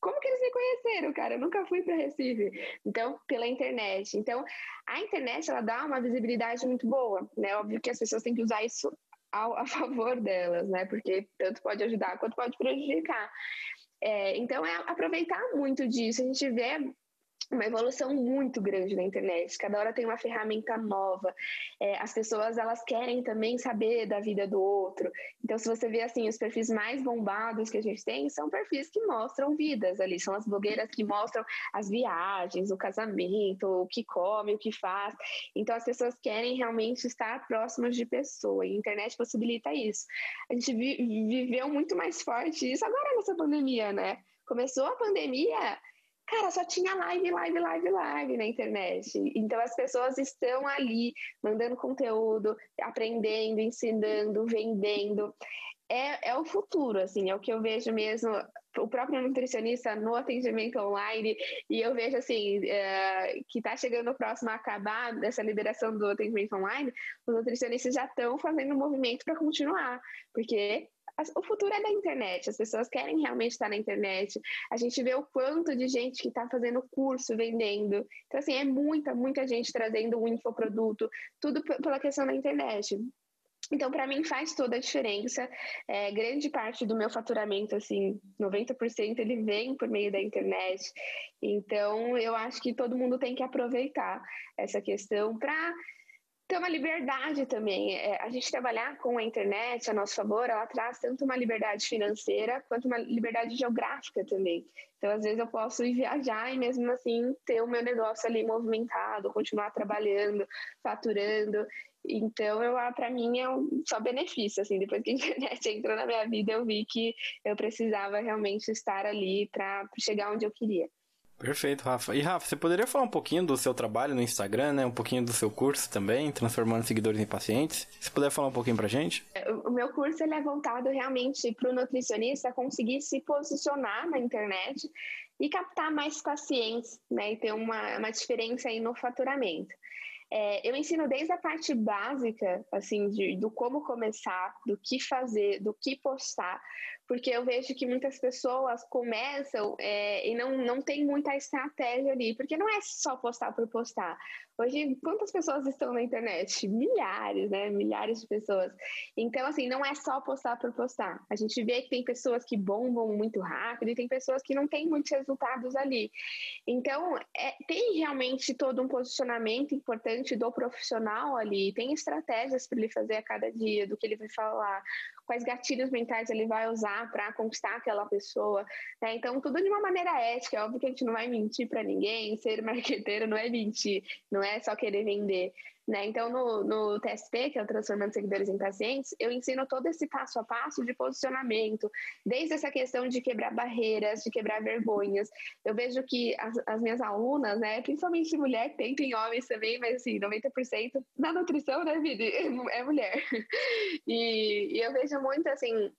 como que eles me conheceram, cara? Eu nunca fui para Recife. Então, pela internet. Então, a internet, ela dá uma visibilidade muito boa, né? Óbvio que as pessoas têm que usar isso ao, a *laughs* favor delas, né? Porque tanto pode ajudar quanto pode prejudicar. É, então, é aproveitar muito disso. A gente vê uma evolução muito grande na internet. Cada hora tem uma ferramenta nova. É, as pessoas elas querem também saber da vida do outro. Então, se você vê assim, os perfis mais bombados que a gente tem são perfis que mostram vidas ali. São as blogueiras que mostram as viagens, o casamento, o que come, o que faz. Então, as pessoas querem realmente estar próximas de pessoa. E a internet possibilita isso. A gente vi viveu muito mais forte isso agora nessa pandemia, né? Começou a pandemia Cara, só tinha live, live, live, live na internet. Então as pessoas estão ali mandando conteúdo, aprendendo, ensinando, vendendo. É, é o futuro, assim, é o que eu vejo mesmo. O próprio nutricionista no atendimento online, e eu vejo assim, é, que está chegando o próximo a acabar dessa liberação do atendimento online, os nutricionistas já estão fazendo um movimento para continuar, porque o futuro é da internet, as pessoas querem realmente estar na internet. A gente vê o quanto de gente que está fazendo curso, vendendo. Então, assim, é muita, muita gente trazendo um infoproduto, tudo pela questão da internet. Então, para mim, faz toda a diferença. É, grande parte do meu faturamento, assim, 90% ele vem por meio da internet. Então, eu acho que todo mundo tem que aproveitar essa questão para ter uma liberdade também. É, a gente trabalhar com a internet a nosso favor, ela traz tanto uma liberdade financeira quanto uma liberdade geográfica também. Então, às vezes, eu posso ir viajar e mesmo assim ter o meu negócio ali movimentado, continuar trabalhando, faturando. Então, eu para mim é só benefício, assim, depois que a *laughs* internet entrou na minha vida, eu vi que eu precisava realmente estar ali para chegar onde eu queria. Perfeito, Rafa. E Rafa, você poderia falar um pouquinho do seu trabalho no Instagram, né? Um pouquinho do seu curso também, transformando seguidores em pacientes? Se puder falar um pouquinho pra gente? O meu curso ele é voltado realmente para o nutricionista conseguir se posicionar na internet e captar mais pacientes, né? E ter uma, uma diferença aí no faturamento. É, eu ensino desde a parte básica, assim, de, do como começar, do que fazer, do que postar, porque eu vejo que muitas pessoas começam é, e não, não tem muita estratégia ali, porque não é só postar por postar. Hoje, quantas pessoas estão na internet? Milhares, né? Milhares de pessoas. Então, assim, não é só postar por postar. A gente vê que tem pessoas que bombam muito rápido e tem pessoas que não têm muitos resultados ali. Então, é, tem realmente todo um posicionamento importante do profissional ali, tem estratégias para ele fazer a cada dia, do que ele vai falar, quais gatilhos mentais ele vai usar para conquistar aquela pessoa. Né? Então, tudo de uma maneira ética. É óbvio que a gente não vai mentir para ninguém, ser marqueteiro não é mentir, não é só querer vender. Né? Então, no, no TSP, que é o Transformando Seguidores em Pacientes, eu ensino todo esse passo a passo de posicionamento, desde essa questão de quebrar barreiras, de quebrar vergonhas. Eu vejo que as, as minhas alunas, né, principalmente mulher, tem, tem homens também, mas assim, 90% na nutrição, né, Vini, é mulher. E, e eu vejo muito, assim,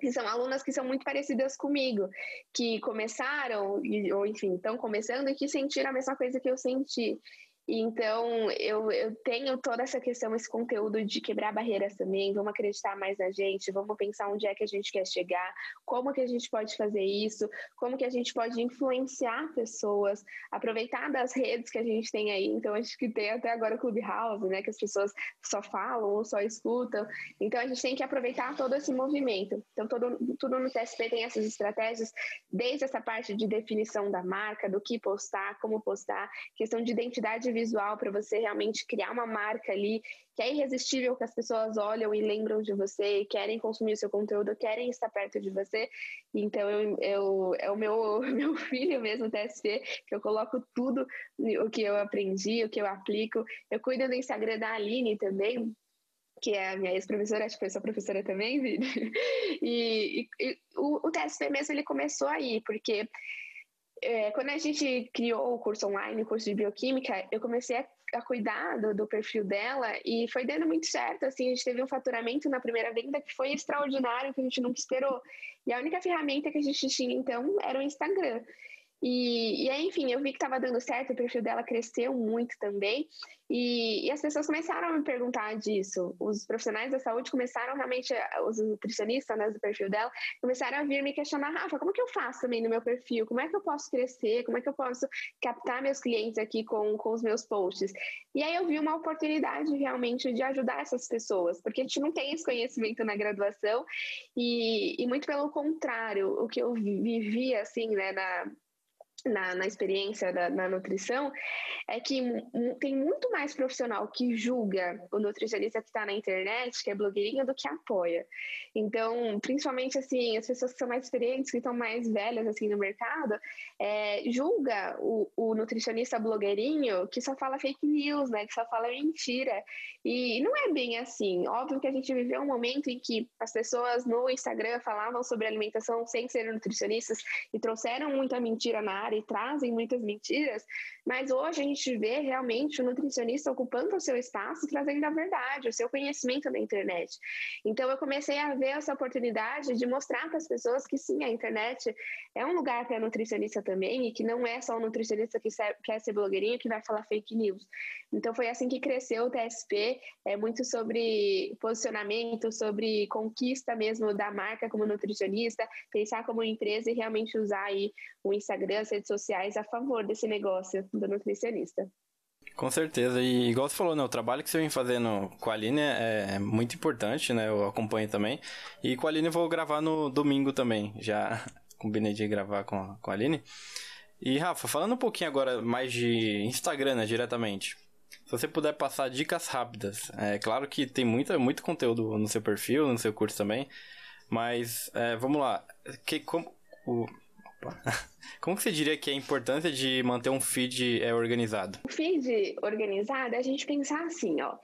que são alunas que são muito parecidas comigo, que começaram, ou enfim, estão começando e que sentiram a mesma coisa que eu senti. Então, eu, eu tenho toda essa questão, esse conteúdo de quebrar barreiras também, vamos acreditar mais na gente, vamos pensar onde é que a gente quer chegar, como que a gente pode fazer isso, como que a gente pode influenciar pessoas, aproveitar das redes que a gente tem aí. Então, acho que tem até agora o Clubhouse, né, que as pessoas só falam ou só escutam. Então, a gente tem que aproveitar todo esse movimento. Então, todo, tudo no TSP tem essas estratégias, desde essa parte de definição da marca, do que postar, como postar, questão de identidade visual para você realmente criar uma marca ali que é irresistível, que as pessoas olham e lembram de você e querem consumir o seu conteúdo, querem estar perto de você. Então, eu, eu, é o meu, *laughs* meu filho mesmo, TSP, que eu coloco tudo o que eu aprendi, o que eu aplico. Eu cuido do Instagram da Aline também, que é a minha ex-professora, acho que foi sua professora também, *laughs* Vini. E, e, e o, o TSP mesmo, ele começou aí, porque é, quando a gente criou o curso online, o curso de bioquímica, eu comecei a, a cuidar do, do, perfil dela e foi dando muito certo. Assim, a gente teve um faturamento na primeira venda que foi extraordinário, que a gente nunca esperou. E a única ferramenta que a gente tinha então era o Instagram. E, e aí, enfim, eu vi que estava dando certo, o perfil dela cresceu muito também. E, e, as pessoas começaram a me perguntar disso. Os profissionais da saúde começaram realmente, os nutricionistas né, do perfil dela, começaram a vir me questionar: Rafa, como que eu faço também no meu perfil? Como é que eu posso crescer? Como é que eu posso captar meus clientes aqui com, com os meus posts? E aí eu vi uma oportunidade realmente de ajudar essas pessoas, porque a gente não tem esse conhecimento na graduação, e, e muito pelo contrário, o que eu vivi assim, né, na, na, na experiência da, na nutrição é que tem muito mais profissional que julga o nutricionista que está na internet, que é blogueirinha, do que apoia. Então, principalmente assim, as pessoas que são mais experientes, que estão mais velhas assim no mercado, é, julga o, o, nutricionista blogueirinho que só fala fake news, né? Que só fala mentira. E, não é bem assim. Óbvio que a gente viveu um momento em que as pessoas no Instagram falavam sobre alimentação sem ser nutricionistas e trouxeram muita mentira na área e trazem muitas mentiras, mas hoje a gente vê realmente o nutricionista ocupando o seu espaço, trazendo a verdade, o seu conhecimento na internet. Então eu comecei a ver essa oportunidade de mostrar para as pessoas que sim, a internet é um lugar para nutricionista também e que não é só o nutricionista que quer ser blogueirinho que vai falar fake news. Então foi assim que cresceu o TSP, é muito sobre posicionamento, sobre conquista mesmo da marca como nutricionista, pensar como empresa e realmente usar aí o Instagram, sociais a favor desse negócio do nutricionista. Com certeza, e igual você falou, né, o trabalho que você vem fazendo com a Aline é, é muito importante, né, eu acompanho também, e com a Aline eu vou gravar no domingo também, já *laughs* combinei de gravar com a, com a Aline. E Rafa, falando um pouquinho agora mais de Instagram, né, diretamente, se você puder passar dicas rápidas, é claro que tem muita, muito conteúdo no seu perfil, no seu curso também, mas é, vamos lá, que, como, o, Opa. Como que você diria que é a importância de manter um feed é, organizado? O feed organizado é a gente pensar assim, ó.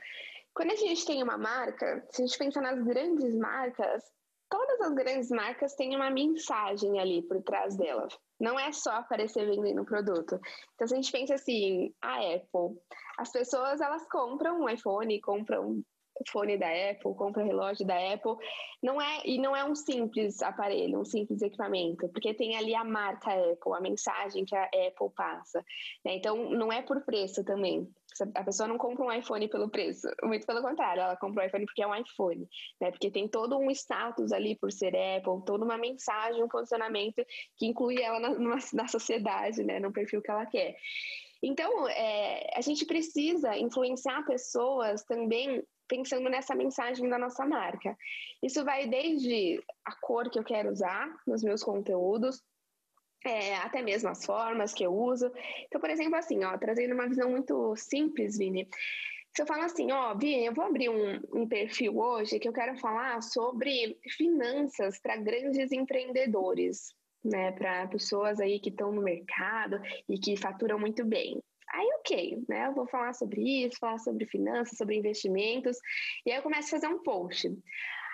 Quando a gente tem uma marca, se a gente pensar nas grandes marcas, todas as grandes marcas têm uma mensagem ali por trás delas. Não é só aparecer vendendo produto. Então, se a gente pensa assim, a Apple, as pessoas elas compram um iPhone, compram fone da Apple, compra relógio da Apple, não é e não é um simples aparelho, um simples equipamento, porque tem ali a marca Apple, a mensagem que a Apple passa. Né? Então não é por preço também. A pessoa não compra um iPhone pelo preço, muito pelo contrário, ela compra um iPhone porque é um iPhone, né? Porque tem todo um status ali por ser Apple, toda uma mensagem, um posicionamento que inclui ela na, na sociedade, né? No perfil que ela quer. Então, é, a gente precisa influenciar pessoas também pensando nessa mensagem da nossa marca. Isso vai desde a cor que eu quero usar nos meus conteúdos, é, até mesmo as formas que eu uso. Então, por exemplo, assim, ó, trazendo uma visão muito simples, Vini. Se eu falo assim, ó, Vini, eu vou abrir um, um perfil hoje que eu quero falar sobre finanças para grandes empreendedores, né, para pessoas aí que estão no mercado e que faturam muito bem. Aí, ok, né? Eu vou falar sobre isso, falar sobre finanças, sobre investimentos, e aí eu começo a fazer um post.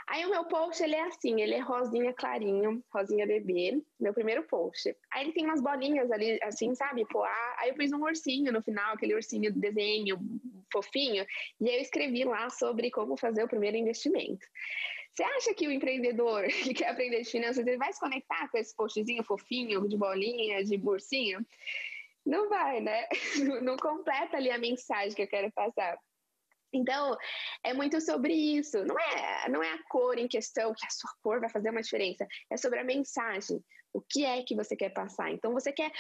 Aí o meu post, ele é assim, ele é rosinha clarinho, rosinha bebê, meu primeiro post. Aí ele tem umas bolinhas ali, assim, sabe, poá. Aí eu fiz um ursinho no final, aquele ursinho de desenho fofinho, e aí eu escrevi lá sobre como fazer o primeiro investimento. Você acha que o empreendedor *laughs* que quer aprender de finanças, ele vai se conectar com esse postzinho fofinho, de bolinha, de ursinho? Não vai, né? *laughs* Não completa ali a mensagem que eu quero passar. Então, é muito sobre isso. Não é, não é a cor em questão, que a sua cor vai fazer uma diferença. É sobre a mensagem. O que é que você quer passar? Então, você quer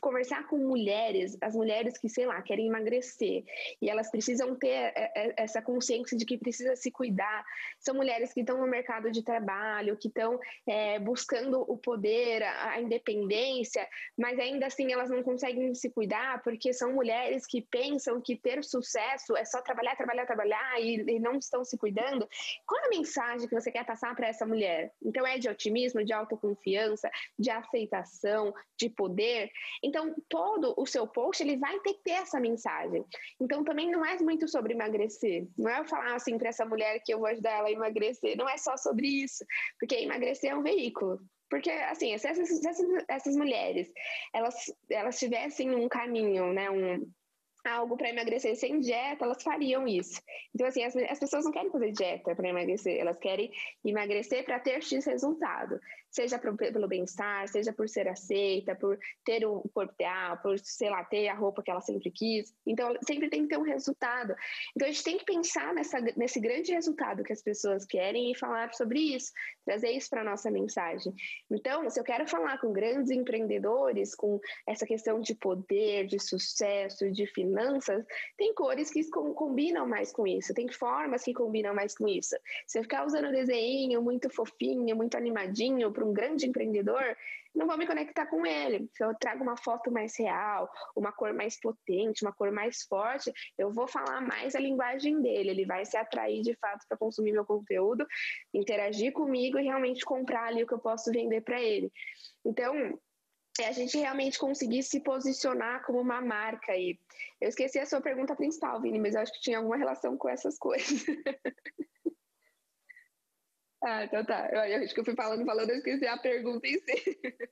conversar com mulheres, as mulheres que, sei lá, querem emagrecer e elas precisam ter é, é, essa consciência de que precisa se cuidar. São mulheres que estão no mercado de trabalho, que estão é, buscando o poder, a, independência, mas ainda assim elas não conseguem se cuidar porque são mulheres que pensam que ter sucesso é só trabalhar, trabalhar, trabalhar e, e não estão se cuidando. Qual a mensagem que você quer passar para essa mulher? Então é de otimismo, de autoconfiança, de aceitação, de poder. Então, todo o seu post, ele vai ter que ter essa mensagem. Então, também não é muito sobre emagrecer. Não é eu falar assim para essa mulher que eu vou ajudar ela a emagrecer. Não é só sobre isso. Porque emagrecer é um veículo. Porque, assim, se essas, essas, mulheres, elas, elas tivessem um caminho, né, um, algo para emagrecer sem dieta, elas fariam isso. Então, assim, as, as pessoas não querem fazer dieta para emagrecer, elas querem emagrecer para ter X resultado seja pro, pelo bem-estar, seja por ser aceita, por ter o corpo ideal, por, sei lá, ter a roupa que ela sempre quis. Então, sempre tem que ter um resultado. Então, a gente tem que pensar nessa, nesse grande resultado que as pessoas querem e falar sobre isso, trazer isso para nossa mensagem. Então, se eu quero falar com grandes empreendedores, com essa questão de poder, de sucesso, de finanças, tem cores que combinam mais com isso, tem formas que combinam mais com isso. Se eu ficar usando desenho muito fofinho, muito animadinho, para um grande empreendedor, não vou me conectar com ele. Se eu trago uma foto mais real, uma cor mais potente, uma cor mais forte, eu vou falar mais a linguagem dele. Ele vai se atrair de fato para consumir meu conteúdo, interagir comigo e realmente comprar ali o que eu posso vender para ele. Então, é a gente realmente conseguir se posicionar como uma marca aí. Eu esqueci a sua pergunta principal, Vini, mas acho que tinha alguma relação com essas coisas. *laughs* Ah, então tá. Eu, acho que eu fui falando, falando, eu esqueci a pergunta em si. *laughs*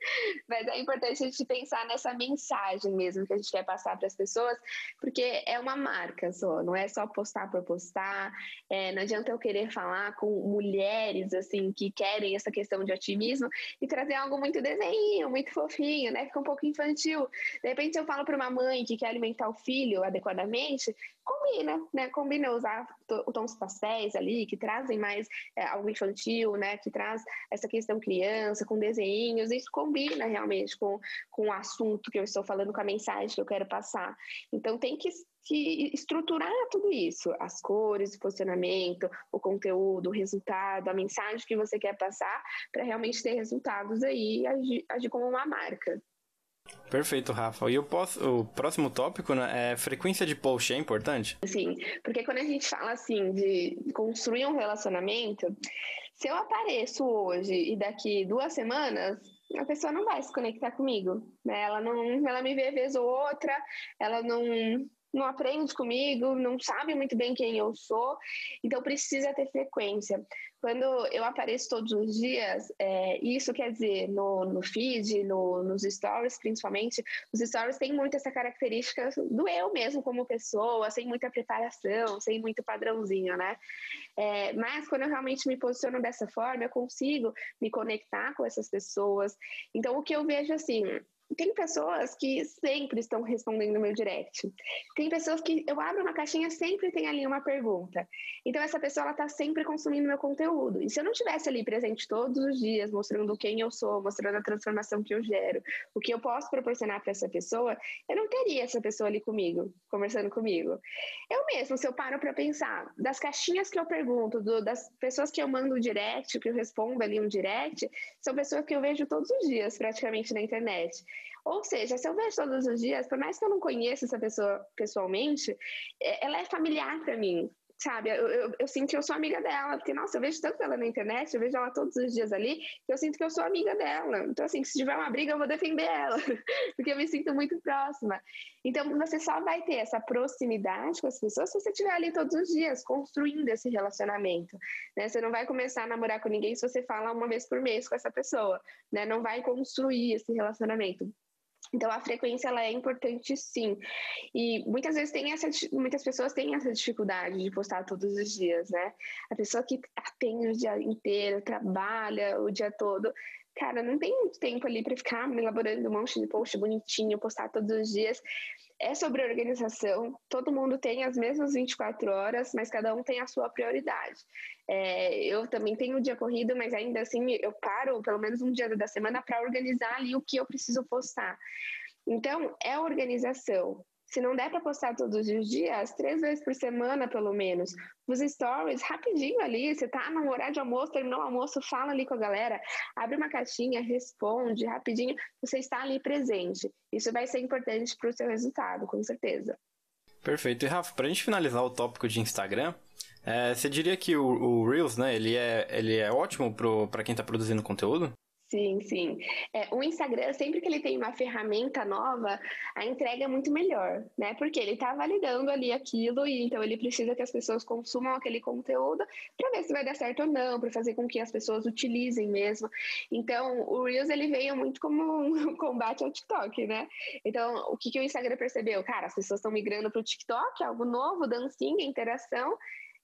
Mas é importante a gente pensar nessa mensagem mesmo que a gente quer passar para as pessoas, porque é uma marca só, não é só postar por postar. É, não adianta eu querer falar com mulheres assim que querem essa questão de otimismo e trazer algo muito desenho, muito fofinho, né? Fica um pouco infantil. De repente eu falo para uma mãe que quer alimentar o filho adequadamente, combina, né? Combina usar tons pastéis ali que trazem mais é, algo infantil infantil, né, que traz essa questão criança, com desenhos, isso combina realmente com, com o assunto que eu estou falando, com a mensagem que eu quero passar. Então tem que, que estruturar tudo isso, as cores, o posicionamento, o conteúdo, o resultado, a mensagem que você quer passar, para realmente ter resultados aí e agir, agir como uma marca. Perfeito, Rafa. E o, o, próximo tópico né, é frequência de post, é importante? Sim, porque quando a gente fala assim de construir um relacionamento, se eu apareço hoje e daqui duas semanas, a pessoa não vai se conectar comigo, né? Ela não, ela me vê vez ou outra, ela não não aprende comigo, não sabe muito bem quem eu sou, então precisa ter frequência. Quando eu apareço todos os dias, é, isso quer dizer no, no feed, no, nos stories principalmente, os stories têm muito essa característica do eu mesmo como pessoa, sem muita preparação, sem muito padrãozinho, né? É, mas quando eu realmente me posiciono dessa forma, eu consigo me conectar com essas pessoas. Então, o que eu vejo assim, tem pessoas que sempre estão respondendo meu direct. Tem pessoas que eu abro uma caixinha sempre tem ali uma pergunta. Então essa pessoa ela tá sempre consumindo meu conteúdo. E se eu não tivesse ali presente todos os dias, mostrando quem eu sou, mostrando a transformação que eu gero, o que eu posso proporcionar para essa pessoa, eu não teria essa pessoa ali comigo, conversando comigo. Eu mesmo, se eu paro para pensar, das caixinhas que eu pergunto, do, das pessoas que eu mando direct, que eu respondo ali um direct, são pessoas que eu vejo todos os dias praticamente na internet. Ou seja, se eu vejo todos os dias, por mais que eu não conheça essa pessoa pessoalmente, é, ela é familiar para mim. sabe? Eu, eu, eu, sinto que eu sou amiga dela, porque, nossa, eu vejo tanto ela na internet, eu vejo ela todos os dias ali, que eu sinto que eu sou amiga dela. Então, assim, se tiver uma briga, eu vou defender ela, *laughs* porque eu me sinto muito próxima. Então, você só vai ter essa proximidade com as pessoas se você estiver ali todos os dias, construindo esse relacionamento, né? Você não vai começar a namorar com ninguém se você fala uma vez por mês com essa pessoa, né? Não vai construir esse relacionamento. Então a frequência ela é importante sim. E muitas vezes tem essa muitas pessoas têm essa dificuldade de postar todos os dias, né? A pessoa que atende o dia inteiro, trabalha o dia todo, cara, não tem muito tempo ali para ficar elaborando um monte de post bonitinho, postar todos os dias é sobre organização. Todo mundo tem as mesmas 24 horas, mas cada um tem a sua prioridade. É, eu também tenho o dia corrido, mas ainda assim eu paro pelo menos um dia da semana para organizar ali o que eu preciso postar. Então, é organização. Se não der para postar todos os dias, três vezes por semana, pelo menos. Os stories, rapidinho ali, você tá no horário de almoço, terminou o almoço, fala ali com a galera, abre uma caixinha, responde rapidinho, você está ali presente. Isso vai ser importante para o seu resultado, com certeza. Perfeito. E Rafa, para a gente finalizar o tópico de Instagram, é, você diria que o, o, Reels, né, ele é, ele é ótimo para quem está produzindo conteúdo? Sim, sim. É, o Instagram, sempre que ele tem uma ferramenta nova, a entrega é muito melhor, né? Porque ele está validando ali aquilo e então ele precisa que as pessoas consumam aquele conteúdo para ver se vai dar certo ou não, para fazer com que as pessoas utilizem mesmo. Então, o Reels ele veio muito como um *laughs* combate ao TikTok, né? Então, o que, que o Instagram percebeu? Cara, as pessoas estão migrando para o TikTok, algo novo, dancinha, interação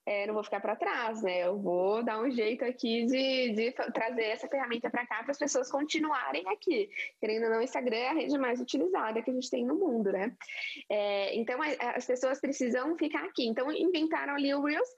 é, não vou ficar para trás, né? Eu vou dar um jeito aqui de, de trazer essa ferramenta para cá para as pessoas continuarem aqui. Querendo ou não, o Instagram é a rede mais utilizada que a gente tem no mundo, né? É, então, as pessoas precisam ficar aqui. Então, inventaram ali o Reels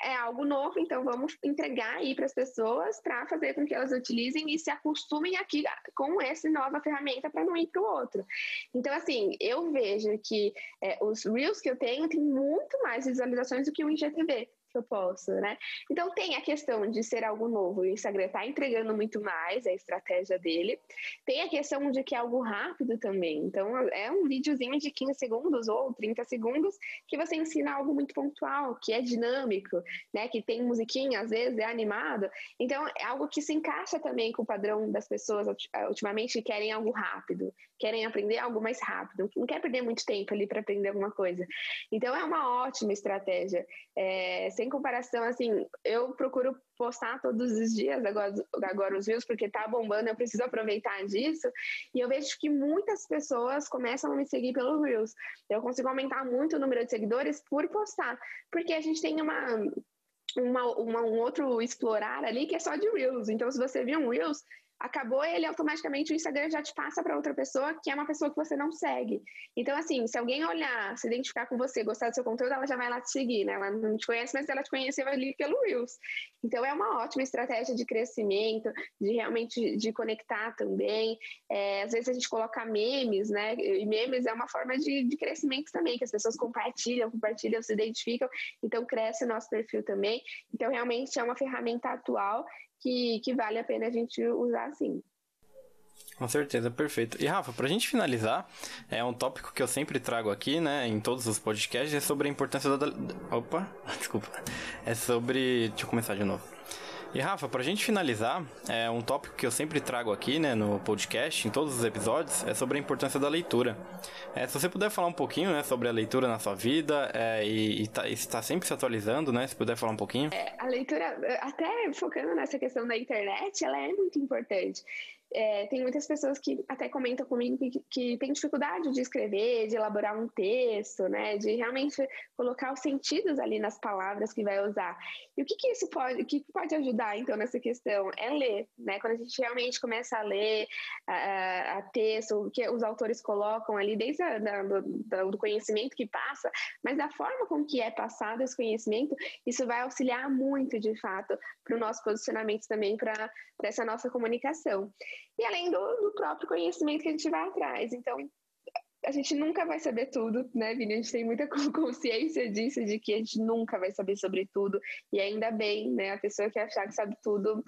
é algo novo, então vamos entregar aí para as pessoas para fazer com que elas utilizem e se acostumem aqui com essa nova ferramenta para não ir para o outro. Então, assim, eu vejo que é, os Reels que eu tenho têm muito mais visualizações do que o IGTV que eu posso, né? Então tem a questão de ser algo novo, o Instagram está entregando muito mais a estratégia dele. Tem a questão de que é algo rápido também. Então é um videozinho de 15 segundos ou 30 segundos que você ensina algo muito pontual, que é dinâmico, né? Que tem musiquinha, às vezes é animado. Então é algo que se encaixa também com o padrão das pessoas ultimamente que querem algo rápido, querem aprender algo mais rápido, não quer perder muito tempo ali para aprender alguma coisa. Então é uma ótima estratégia. É, sem comparação, assim, eu procuro postar todos os dias agora, agora os views, porque tá bombando, eu preciso aproveitar disso. E eu vejo que muitas pessoas começam a me seguir pelo Reels. Eu consigo aumentar muito o número de seguidores por postar, porque a gente tem uma uma, uma, um outro explorar ali que é só de Reels. Então, se você viu um Reels, acabou ele automaticamente o Instagram já te passa para outra pessoa que é uma pessoa que você não segue. Então, assim, se alguém olhar, se identificar com você, gostar do seu conteúdo, ela já vai lá te seguir, né? Ela não te conhece, mas ela te conheceu ali pelo Reels. Então, é uma ótima estratégia de crescimento, de realmente de conectar também. É, às vezes a gente coloca memes, né? E memes é uma forma de, de crescimento também, que as pessoas compartilham, compartilham, se identificam, então cresce o nosso perfil também. Então, realmente é uma ferramenta atual que, que vale a pena a gente usar sim. Com certeza, perfeito. E Rafa, pra gente finalizar, é um tópico que eu sempre trago aqui, né, em todos os podcasts, é sobre a importância da. Opa, *laughs* desculpa. É sobre. Deixa eu começar de novo. E Rafa, pra gente finalizar, é um tópico que eu sempre trago aqui, né, no podcast, em todos os episódios, é sobre a importância da leitura. É, se você puder falar um pouquinho, né, sobre a leitura na sua vida é, e, está tá sempre se atualizando, né, se puder falar um pouquinho. É, a leitura, até focando nessa questão da internet, ela é muito importante. É, tem muitas pessoas que até comentam comigo que, que tem dificuldade de escrever, de elaborar um texto, né, de realmente colocar os sentidos ali nas palavras que vai usar. E o que, que isso pode, o que pode ajudar então nessa questão é ler, né? Quando a gente realmente começa a ler a, a texto, o que os autores colocam ali, desde a, da, do, do conhecimento que passa, mas da forma com que é passado esse conhecimento, isso vai auxiliar muito, de fato, para o nosso posicionamento também, para essa nossa comunicação. E além do, do próprio conhecimento que a gente vai atrás. Então, a gente nunca vai saber tudo, né, Vini? A gente tem muita *laughs* consciência disso, de que a gente nunca vai saber sobre tudo. E ainda bem, né? A pessoa que achar que sabe tudo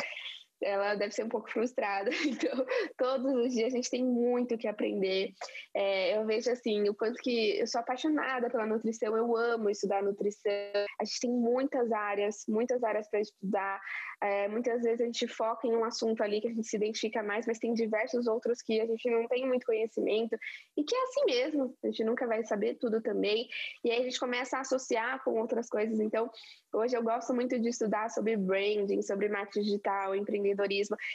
ela deve ser um pouco frustrada. *laughs* Então, todos os dias a gente tem muito que aprender. É, eu vejo assim, o quanto que eu sou apaixonada pela nutrição, eu amo estudar nutrição. A gente tem muitas áreas, muitas áreas para estudar. É, muitas vezes a gente foca em um assunto ali que a gente se identifica mais, mas tem diversos outros que a gente não tem muito conhecimento e que é assim mesmo. A gente nunca vai saber tudo também. E aí a gente começa a associar com outras coisas. Então, hoje eu gosto muito de estudar sobre branding, sobre marketing digital, empreendedorismo.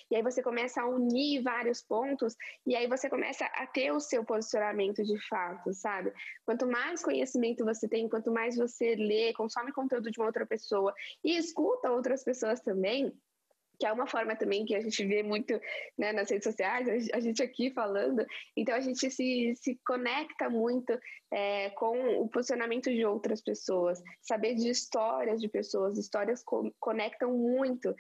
E aí você começa a unir vários pontos e aí você começa a ter o seu posicionamento de fato, sabe? Quanto mais conhecimento você tem, quanto mais você lê, consome conteúdo de uma outra pessoa e escuta outras pessoas também, que é uma forma também que a gente vê muito né, nas redes sociais, a gente aqui falando, então a gente se, se conecta muito é, com o posicionamento de outras pessoas, saber de histórias de pessoas, histórias co conectam muito,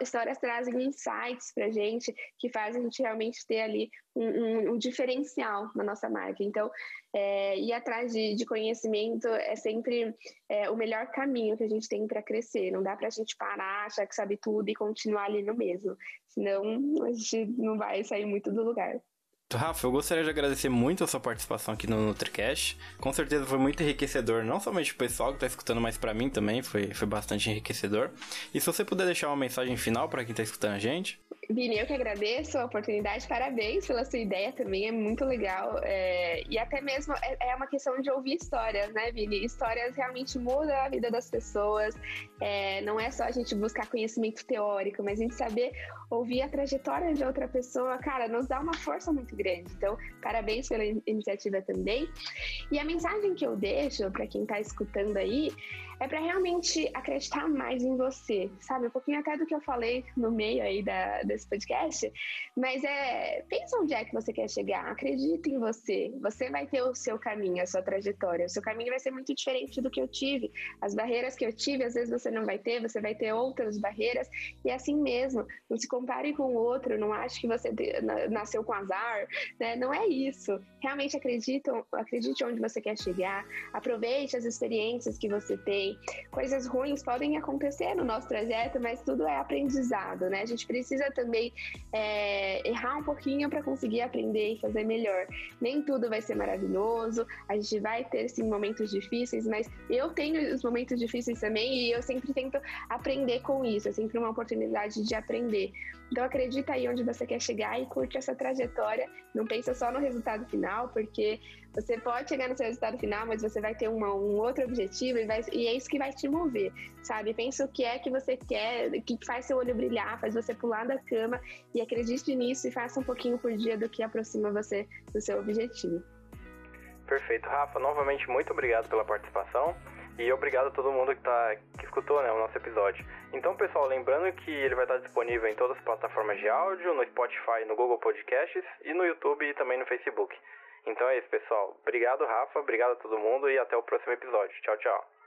histórias trazem insights para gente que fazem a gente realmente ter ali um, um, um diferencial na nossa marca. Então, é, ir atrás de, de, conhecimento é sempre é, o melhor caminho que a gente tem para crescer. Não dá para a gente parar, achar que sabe tudo e continuar ali no mesmo. Senão a gente não vai sair muito do lugar. Rafa, eu gostaria de agradecer muito a sua participação aqui no NutriCast. Com certeza foi muito enriquecedor, não somente o pessoal que está escutando, mas para mim também foi, foi bastante enriquecedor. E se você puder deixar uma mensagem final para quem está escutando a gente. Vini, eu que agradeço a oportunidade, parabéns pela sua ideia também, é muito legal. É, e até mesmo é, é, uma questão de ouvir histórias, né, Vini? Histórias realmente mudam a vida das pessoas. É, não é só a gente buscar conhecimento teórico, mas a gente saber ouvir a trajetória de outra pessoa, cara, nos dá uma força muito grande. Então, parabéns pela iniciativa também. E a mensagem que eu deixo para quem está escutando aí é para realmente acreditar mais em você, sabe? Um pouquinho até do que eu falei no meio aí da, desse podcast, mas é, pensa onde é que você quer chegar, acredita em você, você vai ter o seu caminho, a sua trajetória, o seu caminho vai ser muito diferente do que eu tive, as barreiras que eu tive, às vezes você não vai ter, você vai ter outras barreiras, e é assim mesmo, não se compare com o outro, não ache que você nasceu com azar, *laughs* né? Não é isso, realmente acredita, acredite onde você quer chegar, aproveite as experiências que você tem, Coisas ruins podem acontecer no nosso trajeto, mas tudo é aprendizado, né? A gente precisa também é, errar um pouquinho para conseguir aprender e fazer melhor. Nem tudo vai ser maravilhoso, a gente vai ter sim momentos difíceis, mas eu tenho os momentos difíceis também e eu sempre tento aprender com isso, é sempre uma oportunidade de aprender. Então acredita aí onde você quer chegar e curte essa trajetória. Não pensa só no resultado final, porque você pode chegar no seu resultado final, mas você vai ter uma, um outro objetivo e, vai, e, é isso que vai te mover, sabe? Pensa o que é que você quer, que faz seu olho brilhar, faz você pular da cama e acredite nisso e faça um pouquinho por dia do que aproxima você do seu objetivo. Perfeito, Rafa. Novamente, muito obrigado pela participação. E obrigado a todo mundo que, tá, que escutou né, o nosso episódio. Então, pessoal, lembrando que ele vai estar disponível em todas as plataformas de áudio, no Spotify, no Google Podcasts e no YouTube e também no Facebook. Então é isso, pessoal. Obrigado, Rafa. Obrigado a todo mundo e até o próximo episódio. Tchau, tchau.